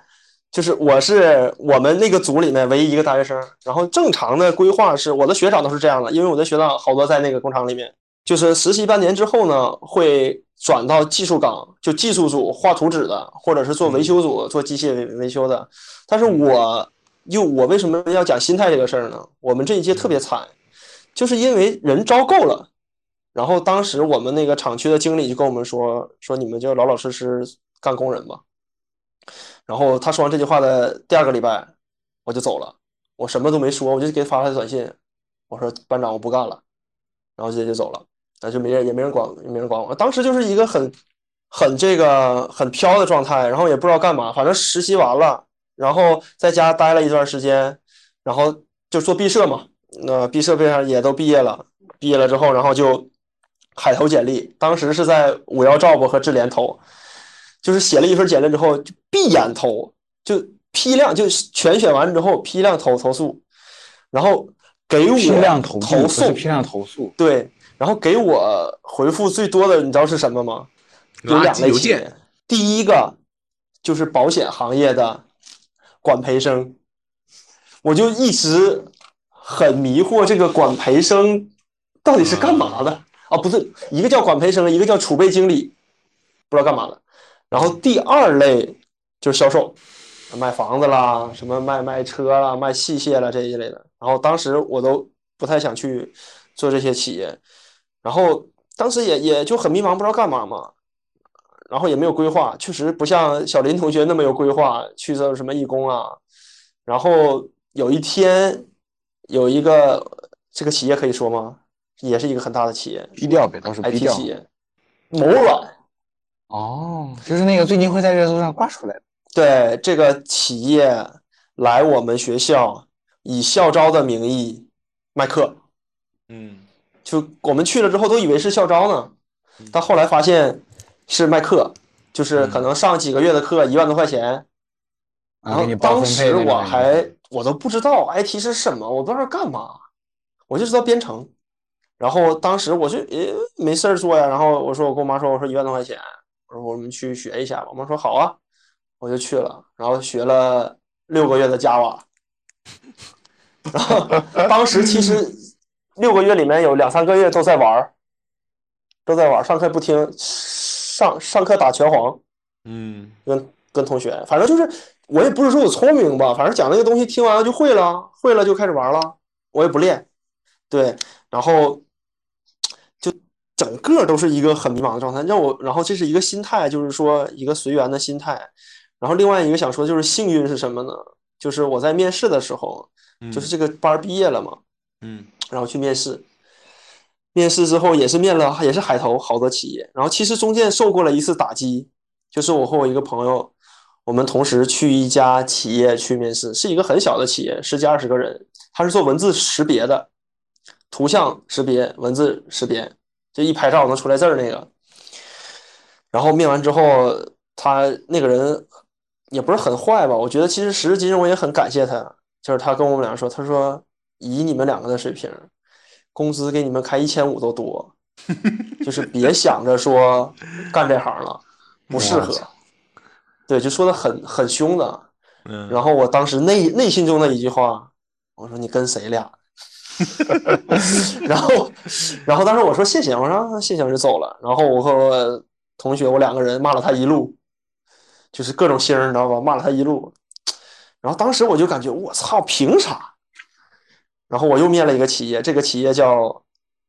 就是我是我们那个组里面唯一一个大学生，然后正常的规划是我的学长都是这样的，因为我的学长好多在那个工厂里面，就是实习半年之后呢，会转到技术岗，就技术组画图纸的，或者是做维修组做机械维维修的。但是我又我为什么要讲心态这个事儿呢？我们这一届特别惨，就是因为人招够了。然后当时我们那个厂区的经理就跟我们说说你们就老老实实干工人吧。然后他说完这句话的第二个礼拜，我就走了，我什么都没说，我就给他发了短信，我说班长我不干了，然后直接就走了，那就没人也没人管，也没人管我。当时就是一个很很这个很飘的状态，然后也不知道干嘛，反正实习完了，然后在家待了一段时间，然后就做毕设嘛，那毕设毕上也都毕业了，毕业了之后，然后就海投简历，当时是在五幺 job 和智联投。就是写了一份简历之后，就闭眼投，就批量就全选完之后批量投投诉，然后给我批量投，投诉，批量投诉。对，然后给我回复最多的，你知道是什么吗？有两圾邮件类企业，第一个就是保险行业的管培生，我就一直很迷惑这个管培生到底是干嘛的啊？不对，一个叫管培生，一个叫储备经理，不知道干嘛的。然后第二类就是销售，卖房子啦，什么卖卖车啦，卖器械啦这一类的。然后当时我都不太想去做这些企业，然后当时也也就很迷茫，不知道干嘛嘛。然后也没有规划，确实不像小林同学那么有规划，去做什么义工啊。然后有一天，有一个这个企业可以说吗？也是一个很大的企业低调呗，倒是低，IT 调。企业，某软。哦，就是那个最近会在热搜上挂出来的。对这个企业来我们学校，以校招的名义卖课，嗯就我们去了之后都以为是校招呢，但后来发现是卖课，就是可能上几个月的课一万多块钱，然后当时我还我都不知道 IT 是什么，我不知道干嘛，我就知道编程。然后当时我就诶没事儿做呀，然后我说我跟我妈说，我说一万多块钱，我说我们去学一下吧。我妈说好啊，我就去了，然后学了六个月的 Java。然后当时其实六个月里面有两三个月都在玩儿，都在玩儿，上课不听，上上课打拳皇。嗯。跟跟同学，反正就是我也不是说我聪明吧，反正讲那个东西听完了就会了，会了就开始玩了，我也不练，对，然后就整个都是一个很迷茫的状态，让我，然后这是一个心态，就是说一个随缘的心态，然后另外一个想说就是幸运是什么呢？就是我在面试的时候，就是这个班儿毕业了嘛，嗯然后去面试，面试之后也是面了，也是海投好多企业，然后其实中间受过了一次打击，就是我和我一个朋友，我们同时去一家企业去面试，是一个很小的企业，十几二十个人，他是做文字识别的，图像识别、文字识别，就一拍照能出来字儿那个。然后面完之后，他那个人也不是很坏吧？我觉得其实时至今日我也很感谢他，就是他跟我们俩说，他说以你们两个的水平，工资给你们开一千五都多，就是别想着说干这行了，不适合。对，就说的很很凶的。嗯，然后我当时内内心中的一句话，我说你跟谁俩？然后，然后当时我说谢谢，我说啊谢谢我就走了。然后我和我同学我两个人骂了他一路，就是各种星儿，你知道吧？骂了他一路。然后当时我就感觉我操，凭啥？然后我又面了一个企业，这个企业叫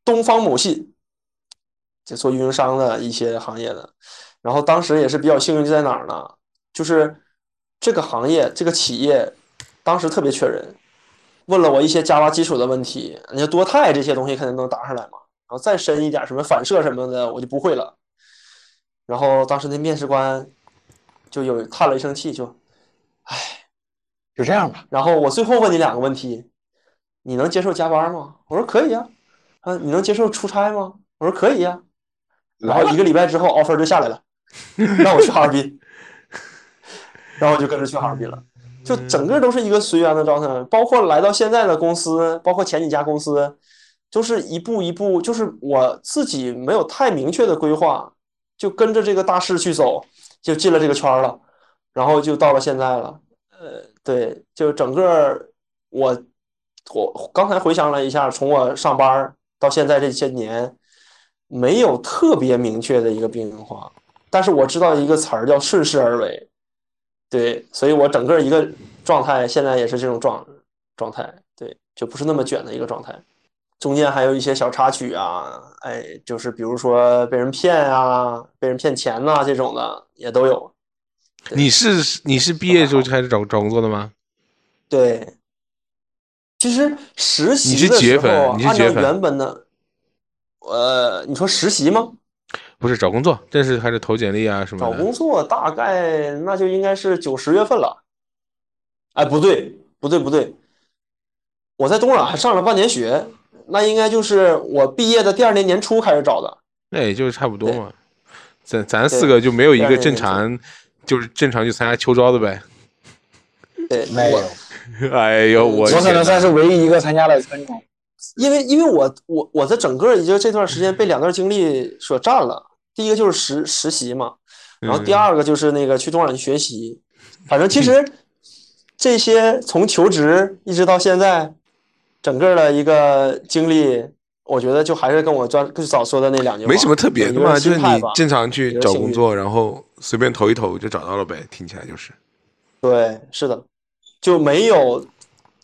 东方某信，就做运营商的一些行业的。然后当时也是比较幸运，就在哪儿呢？就是这个行业这个企业当时特别缺人，问了我一些 Java 基础的问题，你像多肽这些东西肯定能答上来嘛。然后再深一点，什么反射什么的，我就不会了。然后当时那面试官就有叹了一声气，就，唉，就这样吧。然后我最后问你两个问题，你能接受加班吗？我说可以呀。啊，你能接受出差吗？我说可以呀。然后一个礼拜之后，offer 就下来了，让我去哈尔滨，然后我就跟着去哈尔滨了。就整个都是一个随缘的状态，包括来到现在的公司，包括前几家公司，就是一步一步，就是我自己没有太明确的规划，就跟着这个大势去走，就进了这个圈了，然后就到了现在了。呃，对，就整个我我刚才回想了一下，从我上班到现在这些年，没有特别明确的一个变化，但是我知道一个词儿叫顺势而为。对，所以我整个一个状态现在也是这种状状态，对，就不是那么卷的一个状态。中间还有一些小插曲啊，哎，就是比如说被人骗啊，被人骗钱呐、这种的也都有。你是你是毕业之后就开始找找工作的吗？对，其实实习的时候，按照你是几月份原本的，呃，你说实习吗？不是找工作，这是开始投简历啊什么找。工作大概那就应该是九十月份了。哎，不对，不对，不对，我在东莞还上了半年学，那应该就是我毕业的第二年年初开始找的。那也就是差不多嘛。咱咱四个就没有一个正常，就是正常去参加秋招的呗。对，没有，我 哎呦，我我可能算是唯一一个参加了春工。因为因为我我我的整个也就这段时间被两段经历所占了。第一个就是实实习嘛，然后第嗯二个就是那个去东莞学习。反正其实这些从求职一直到现在，整个的一个经历，我觉得就还是跟我专最早说的那两句话，没什么特别的嘛，就是你心态吧正常去找工作，然后随便投一投就找到了呗。听起来就是。对，是的，就没有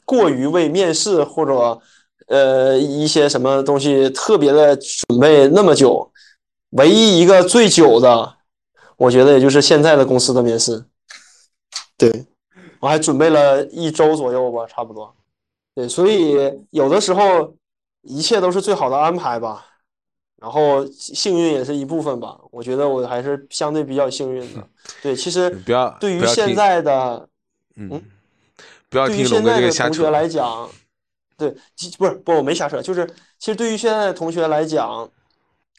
过于为面试或者呃一些什么东西特别的准备那么久。唯一一个最久的，我觉得也就是现在的公司的面试。对，我还准备了一周左右吧，差不多。对，所以有的时候一切都是最好的安排吧，然后幸运也是一部分吧。我觉得我还是相对比较幸运的。对，其实对于现在的嗯，不要对于听龙哥现在的这个瞎扯同学。来讲，对，其不是不，我没瞎扯，就是其实对于现在的同学来讲，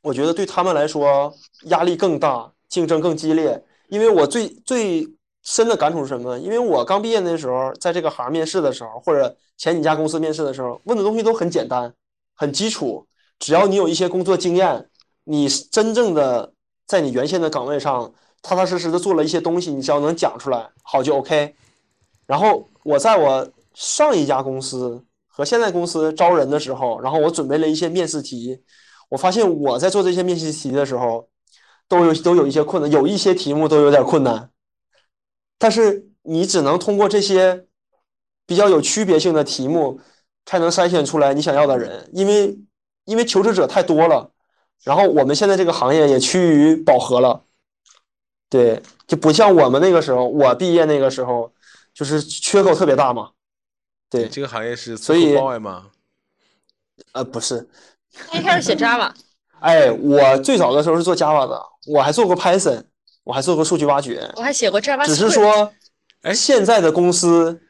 我觉得对他们来说压力更大，竞争更激烈。因为我最最深的感触是什么？因为我刚毕业那时候，在这个行面试的时候，或者前几家公司面试的时候，问的东西都很简单，很基础，只要你有一些工作经验，你真正的在你原先的岗位上踏踏实实的做了一些东西，你只要能讲出来，好就 OK。然后我在我上一家公司和现在公司招人的时候，然后我准备了一些面试题，我发现我在做这些面试题的时候，都有都有一些困难，有一些题目都有点困难，但是你只能通过这些比较有区别性的题目，才能筛选出来你想要的人，因为因为求职者太多了，然后我们现在这个行业也趋于饱和了，对，就不像我们那个时候，我毕业那个时候。就是缺口特别大嘛，对，这个行业是所以 boy 吗？呃，不是，他一开始写 Java，哎，我最早的时候是做 Java 的，我还做过 Python，我还做过数据挖掘，我还写过 Java，只是说，哎现在的公司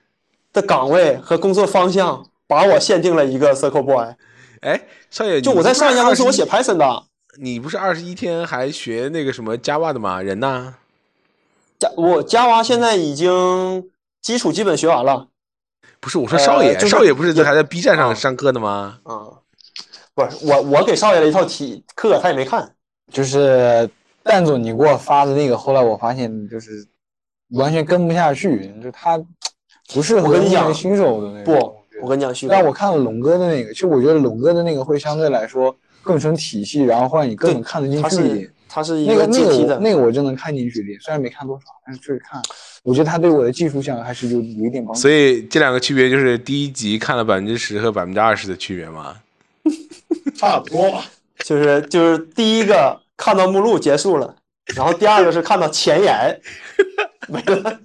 的岗位和工作方向把我限定了一个 Circle Boy。哎，少爷，就我在上一家公司，我写，Python 的，你不是二十一天还学那个什么 Java 的吗？人呢？加我 Java 现在已经基础基本学完了。不是，我说少爷，呃就是少爷不是还在 B 站上啊上课的吗？啊，不是我，我给少爷了一套题课，他也没看。就是蛋总你给我发的那个，后来我发现就是完全跟不下去，就他不适合我跟你讲新手的那个。不，我跟你讲，新手让我看了龙哥的那个，其实我觉得龙哥的那个会相对来说更成体系，然后或者你更能看得进去一点。他是一那个那阶梯的，个我那个我就能看进去一点，虽然没看多少，但是确实看了。我觉得他对我的技术上还是有有一点帮助。所以这两个区别就是第一集看了百分之十和百分之二十的区别吗。差不多。就是就是第一个看到目录结束了，然后第二个是看到前言没了。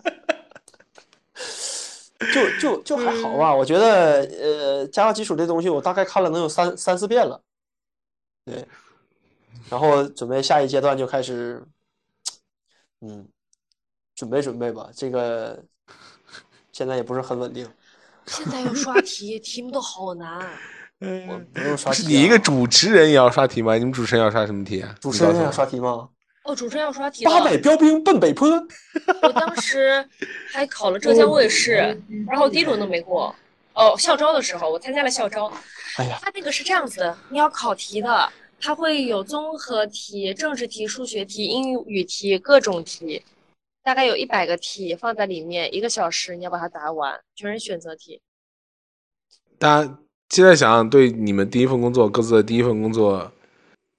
就就就还好吧，我觉得呃，Java 基础这东西我大概看了能有三三四遍了，对，然后准备下一阶段就开始，嗯，准备准备吧，这个现在也不是很稳定，现在要刷题，题目都好难。我不用刷题、啊。是你一个主持人也要刷题吗？你们主持人要刷什么题啊？主持人要刷题吗？哦，主持人要刷题。八百标兵奔北坡，我当时还考了浙江卫视，然后第一轮都没过。哦，校招的时候我参加了校招，哎呀，它那个是这样子的，你要考题的，他会有综合题、政治题、数学题、英语题各种题，大概有一百个题放在里面，一个小时你要把它答完，全是选择题。大家现在想想，对你们第一份工作，各自的第一份工作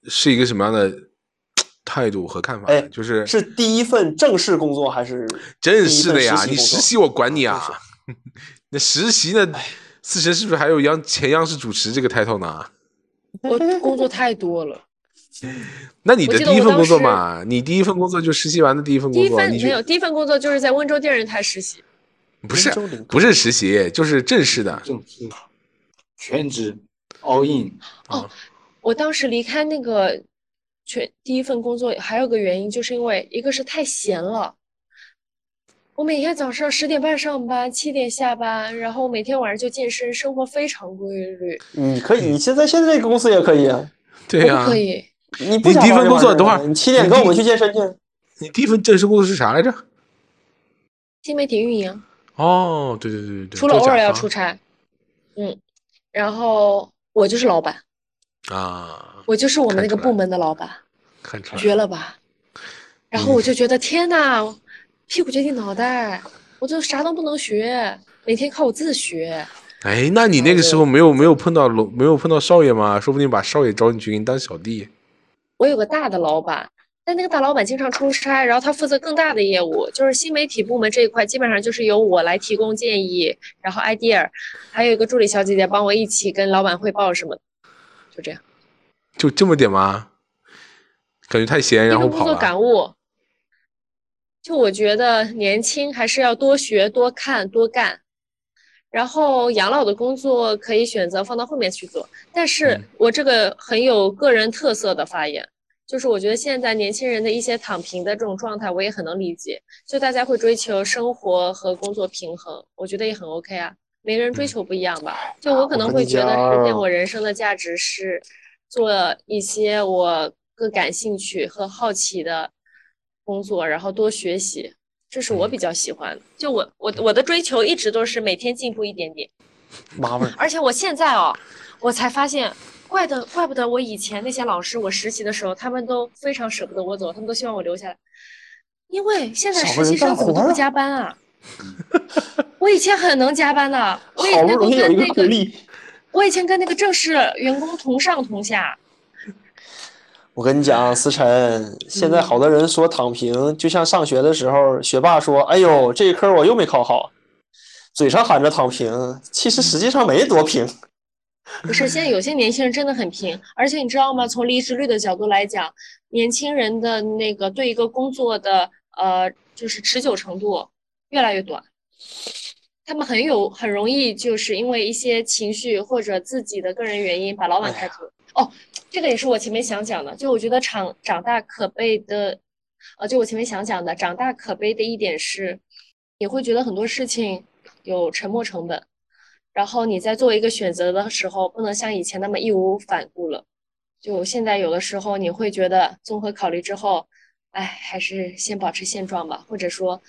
是一个什么样的 态度和看法呢？哎就是是第一份正式工作还是正式的呀，你实习我管你啊！那实习呢？四神是不是还有央前央视主持这个 title 呢？我工作太多了，那你的第一份工作嘛，你第一份工作就实习完的第一份工作，第一份没有，第一份工作就是在温州电视台实习。不是不是实习，就是正式的。正式全职 all in，哦我当时离开那个全第一份工作，还有个原因，就是因为一个是太闲了。我每天早上十点半上班，七点下班，然后每天晚上就健身，生活非常规律。你可以，你现在现在这个公司也可以啊。对呀、我不可以，你第一份工作等会儿你七点跟我们去健身去。你第一份正式工作是啥来着？新媒体运营，哦，对对对对对，除了偶尔要出差，嗯，然后我就是老板，啊，我就是我们那个部门的老板，看出来绝了吧？然后我就觉得天呐，屁股决定脑袋，我就啥都不能学，每天靠我自学。哎，那你那个时候没有没有碰到龙，没有碰到少爷吗？说不定把少爷招进去给你当小弟。我有个大的老板，但那个大老板经常出差，然后他负责更大的业务，就是新媒体部门这一块，基本上就是由我来提供建议，然后 idea，还有一个助理小姐姐帮我一起跟老板汇报什么的，就这样。就这么点吗？感觉太闲，一然后跑了。份工作感悟，就我觉得年轻还是要多学、多看、多干。然后养老的工作可以选择放到后面去做，但是嗯我这个很有个人特色的发言，就是我觉得现在年轻人的一些躺平的这种状态，我也很能理解。就大家会追求生活和工作平衡，我觉得也很 OK 啊。每个人追求不一样吧，就我可能会觉得实现我人生的价值是做一些我更感兴趣和好奇的工作，然后多学习，这是我比较喜欢的。就我我我的追求一直都是每天进步一点点。妈味儿，而且我现在哦，我才发现，怪的怪不得我以前那些老师，我实习的时候，他们都非常舍不得我走，他们都希望我留下来，因为现在实习生怎么都不加班啊？我以前很能加班的，我以前跟那个。我以前跟那个正式员工同上同下。我跟你讲，思辰，现在好多人说躺平，就像上学的时候，学霸说：“哎呦，这一科我又没考好。”嘴上喊着躺平，其实实际上没多平。不是，现在有些年轻人真的很拼，而且你知道吗？从离职率的角度来讲，年轻人的那个对一个工作的呃，就是持久程度越来越短。他们很有很容易就是因为一些情绪或者自己的个人原因把老板开除。哦，这个也是我前面想讲的，就我觉得长长大可悲的呃，就我前面想讲的，长大可悲的一点是，你会觉得很多事情有沉没成本，然后你在做一个选择的时候，不能像以前那么义无反顾了。就现在有的时候你会觉得综合考虑之后，哎，还是先保持现状吧，或者说，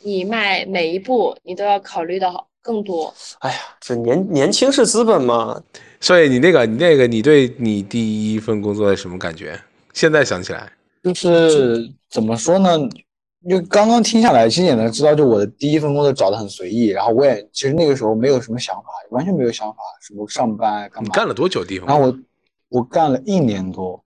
你迈每一步你都要考虑到更多。哎呀，这年年轻是资本嘛，所以你那个你那个你对你第一份工作的什么感觉？现在想起来，就是怎么说呢？就刚刚听下来，其实也能知道，就我的第一份工作找的很随意，然后我也其实那个时候没有什么想法，完全没有想法，什么上班干嘛。你干了多久？地方？然后我我干了一年多，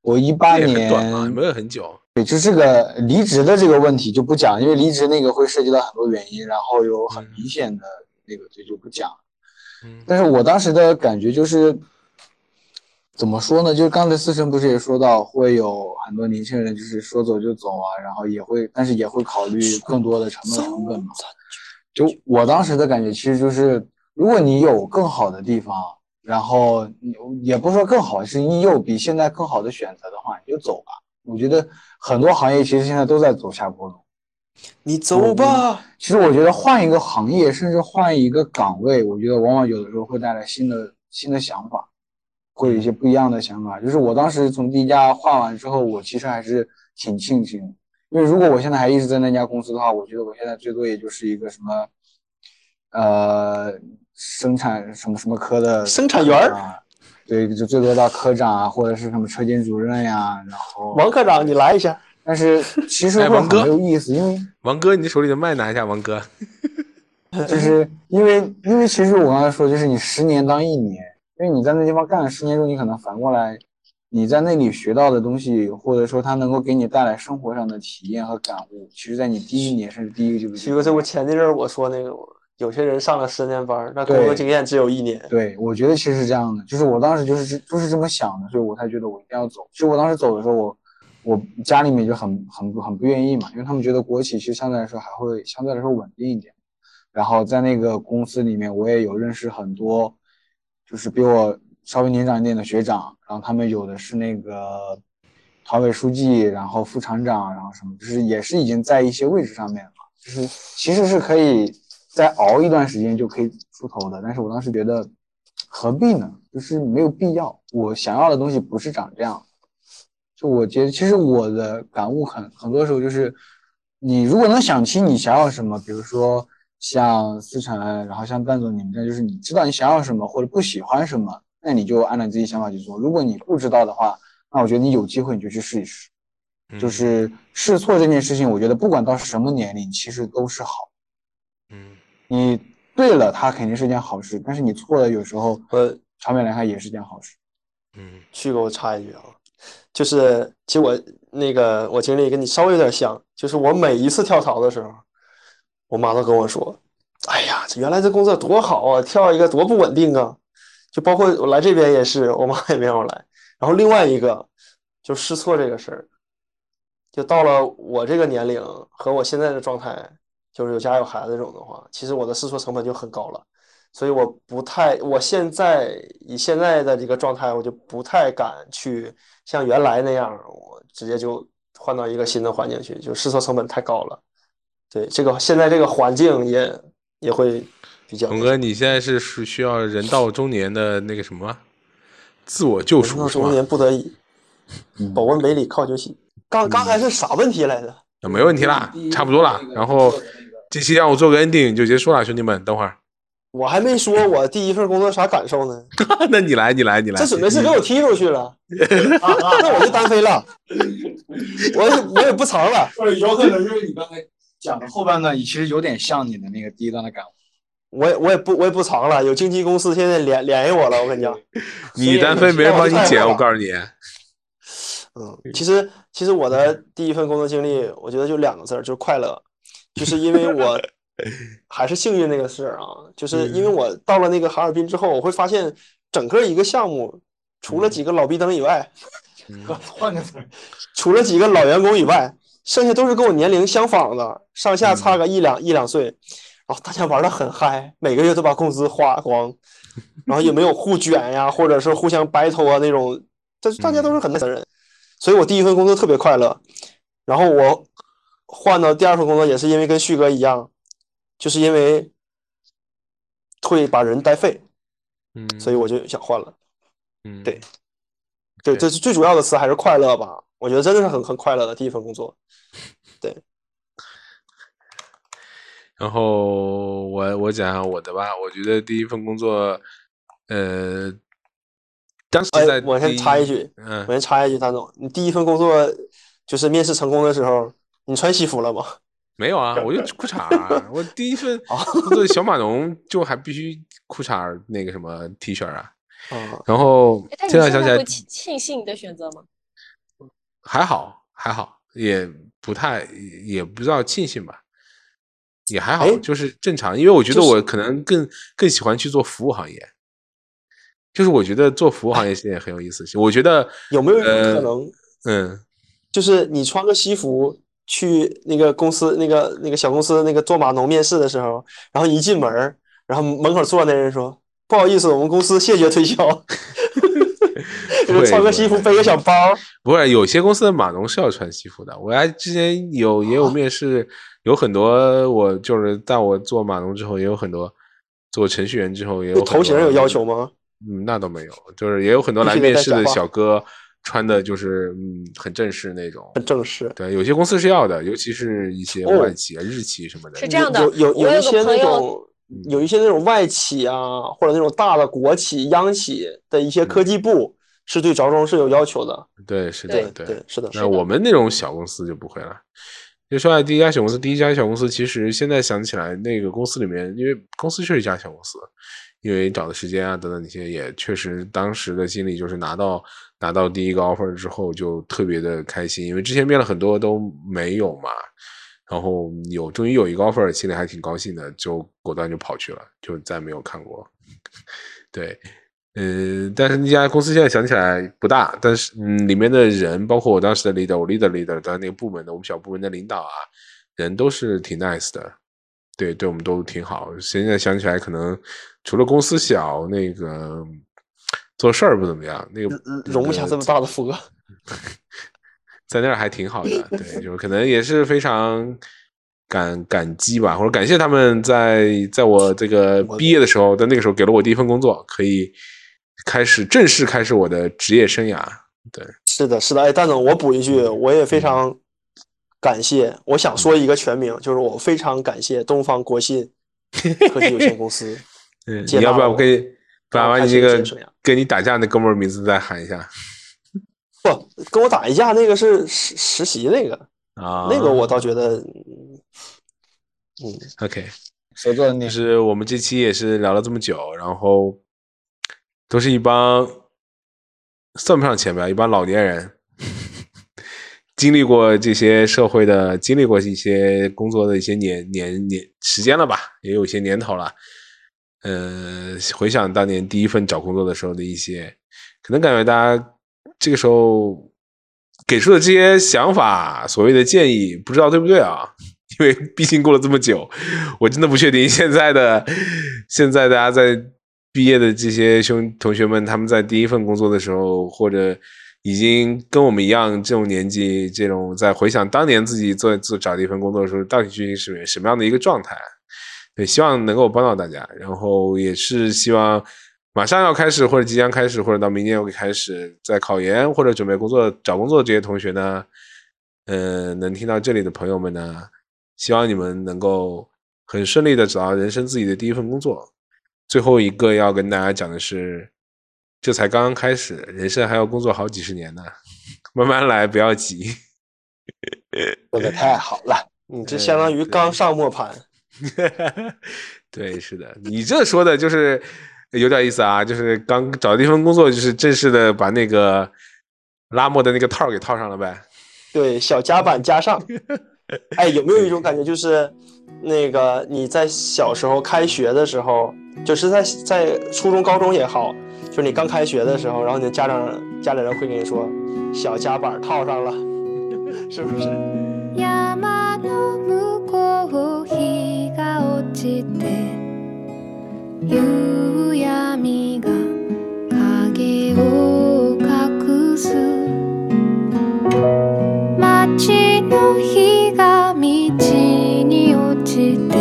我一八年短嘛，没有很久。对，就这个离职的这个问题就不讲，因为离职那个会涉及到很多原因，然后有很明显的那个，这就不讲。嗯但是我当时的感觉就是，怎么说呢？就是刚才思成不是也说到，会有很多年轻人就是说走就走啊，然后也会，但是也会考虑更多的成本成本嘛。就我当时的感觉，其实就是，如果你有更好的地方，然后你也不是说更好，是你有比现在更好的选择的话，你就走吧。我觉得很多行业其实现在都在走下坡路。你走吧。其实我觉得换一个行业，甚至换一个岗位，我觉得往往有的时候会带来新的新的想法，会有一些不一样的想法。就是我当时从第一家换完之后，我其实还是挺庆幸的，因为如果我现在还一直在那家公司的话，我觉得我现在最多也就是一个什么，呃，生产什么什么科的生产员儿啊，对，就最多到科长啊，或者是什么车间主任呀，然后，王科长，你来一下。但是其实会很哎王哥没有意思，因为。王哥，你手里的麦拿一下，王哥。就是因为因为其实我刚才说，就是你十年当一年，因为你在那地方干了十年之后，你可能反过来，你在那里学到的东西，或者说他能够给你带来生活上的体验和感悟，其实在你第一年甚至第一个就徐哥，这我前一阵儿我说那个，有些人上了十年班儿，那工作经验只有一年。对，我觉得其实是这样的，就是我当时就是就是这么想的，所以我才觉得我一定要走。其实我当时走的时候，我我家里面就很很不很不愿意嘛，因为他们觉得国企其实相对来说还会相对来说稳定一点。然后在那个公司里面，我也有认识很多，就是比我稍微年长一点的学长，然后他们有的是那个团委书记，然后副厂长，然后什么，就是也是已经在一些位置上面了，就是其实是可以再熬一段时间就可以出头的。但是我当时觉得何必呢？就是没有必要。我想要的东西不是长这样。就我觉得，其实我的感悟很很多时候就是，你如果能想清你想要什么，比如说像思成，然后像段总你们这样，就是你知道你想要什么或者不喜欢什么，那你就按照你自己想法去做。如果你不知道的话，那我觉得你有机会你就去试一试。嗯就是试错这件事情，我觉得不管到什么年龄，其实都是好。嗯你对了，它肯定是件好事，但是你错了，有时候呃长远来看也是件好事。嗯旭哥，我插一句啊，就是其实我那个我经历跟你稍微有点像，就是我每一次跳槽的时候，我妈都跟我说：“哎呀，这原来这工作多好啊，跳一个多不稳定啊。”就包括我来这边也是，我妈也没让我来。然后另外一个就试错这个事儿，就到了我这个年龄和我现在的状态，就是有家有孩子这种的话，其实我的试错成本就很高了。所以我不太，我现在以现在的这个状态，我就不太敢去像原来那样，我直接就换到一个新的环境去，就试错成本太高了。对，这个现在这个环境也也会比较。童哥，你现在是是需要人到中年的那个什么自我救人到中？年不得已，嗯保温杯里靠酒洗。刚刚才是啥问题来着？啊没问题啦，差不多啦。然后这期让我做个 ending 就结束了，兄弟们，等会儿。我还没说我第一份工作啥感受呢，那你来，你来，你来。这准备是给我踢出去了，那我就单飞了，我也我也不藏了。有可能就是你刚才讲的后半段，其实有点像你的那个第一段的感悟。我也我也不我也不藏了，有经纪公司现在联联系我了，我跟你讲，你单飞没人帮你剪，我告诉诉你。嗯，其实其实我的第一份工作经历，我觉得就两个字儿，就是快乐，就是因为我 还是幸运那个事儿啊，就是因为我到了那个哈尔滨之后，我会发现整个一个项目，除了几个老逼灯以外，换个词儿，除了几个老员工以外，剩下都是跟我年龄相仿的，上下差个一两一两岁，然后大家玩的很嗨，每个月都把工资花光，然后也没有互卷呀，或者是互相 battle 啊那种，这大家都是很 nice 的人，所以我第一份工作特别快乐。然后我换到第二份工作也是因为跟旭哥一样，就是因为会把人带废，嗯，所以我就想换了。嗯，对对，这是最主要的词还是快乐吧？我觉得真的是很很快乐的第一份工作。对然后我我讲下我的吧，我觉得第一份工作，呃，当时在哎，我先插一句，嗯我，先插一句，谭总，你第一份工作就是面试成功的时候，你穿西服了吗？没有啊，我就裤衩儿，我第一份哦工作小码农就还必须裤衩儿那个什么 T 恤啊，啊，然后现在想起来庆庆幸你的选择吗？还好还好，也不太也不知道庆幸吧，也还好哎，就是正常，因为我觉得我可能更更喜欢去做服务行业，就是我觉得做服务行业现在很有意思，我觉得有没有一种呃可能，嗯，就是你穿个西服去那个公司那个那个小公司那个做码农面试的时候，然后一进门儿，然后门口坐那人说：“不好意思，我们公司谢绝推销。”就是穿个西服，背个小包儿，不是，有些公司的码农是要穿西服的。我还之前有也有啊面试，有很多我就是在我做码农之后，也有很多做程序员之后，也有头型有要求吗？嗯，那倒没有，就是也有很多来面试的小哥穿的就是嗯很正式那种。很正式。对，有些公司是要的，尤其是一些哦外企啊、日企什么的。是这样的有有有一些那种有一些那种外企啊，或者那种大的国企、央企的一些科技部，是对着装是有要求的。对，是的，对。对，是的。那我们那种小公司就不会了。就说来第一家小公司，第一家小公司，其实现在想起来，那个公司里面，因为公司确实一家小公司，因为找的时间啊等等那些，也确实当时的经历就是拿到拿到第一个 offer 之后就特别的开心，因为之前面了很多都没有嘛，然后有终于有一个 offer，心里还挺高兴的，就果断就跑去了，就再没有看过。对，嗯，但是那家公司现在想起来不大，但是嗯，里面的人，包括我当时的 leader，我 leader leader 的那个部门的，我们小部门的领导啊，人都是挺 nice 的，对，对我们都挺好。现在想起来，可能除了公司小，那个做事儿不怎么样，那个嗯容不下这么大的负荷。在那儿还挺好的，对，就是可能也是非常感感激吧，或者感谢他们在在我这个毕业的时候，在那个时候给了我第一份工作，可以开始正式开始我的职业生涯。对，是的，是的。哎，蛋总，我补一句，我也非常感谢。我想说一个全名，就是我非常感谢东方国信科技有限公司。嗯，你要不要我可以把把你这个跟你打架那哥们儿名字再喊一下不，跟我打一架那个是实实习那个，啊？那个我倒觉得，嗯，OK。就是我们这期也是聊了这么久，然后都是一帮算不上前辈，一帮老年人，经历过这些社会的，经历过一些工作的一些年年年时间了吧，也有一些年头了。呃，回想当年第一份找工作的时候的一些，可能感觉大家这个时候给出的这些想法，所谓的建议，不知道对不对啊？因为毕竟过了这么久，我真的不确定现在的现在大家在毕业的这些兄同学们，他们在第一份工作的时候，或者已经跟我们一样这种年纪，这种在回想当年自己做做找第一份工作的时候，到底是是什么样的一个状态？对，希望能够帮到大家，然后也是希望马上要开始，或者即将开始，或者到明年会开始在考研或者准备工作找工作的这些同学呢，呃，能听到这里的朋友们呢，希望你们能够很顺利的找到人生自己的第一份工作。最后一个要跟大家讲的是，这才刚刚开始，人生还要工作好几十年呢，慢慢来，不要急。说的太好了，你这相当于 刚上磨盘。对，是的，你这说的就是有点意思啊，就是刚找第一份工作，就是正式的把那个拉莫的那个套给套上了呗。对，小夹板加上。哎，有没有一种感觉，就是那个你在小时候开学的时候，就是在在初中、高中也好，就是你刚开学的时候，然后你的家长家里人会跟你说，小夹板套上了，是不是？の向こう日が落ちて夕闇が影を隠す。街の日が道に落ちて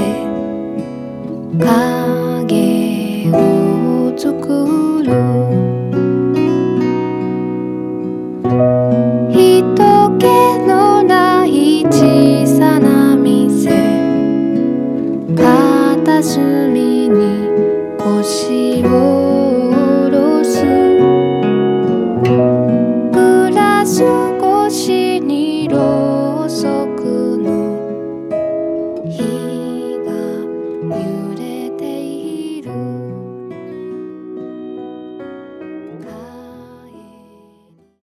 影を作る。店片隅に腰を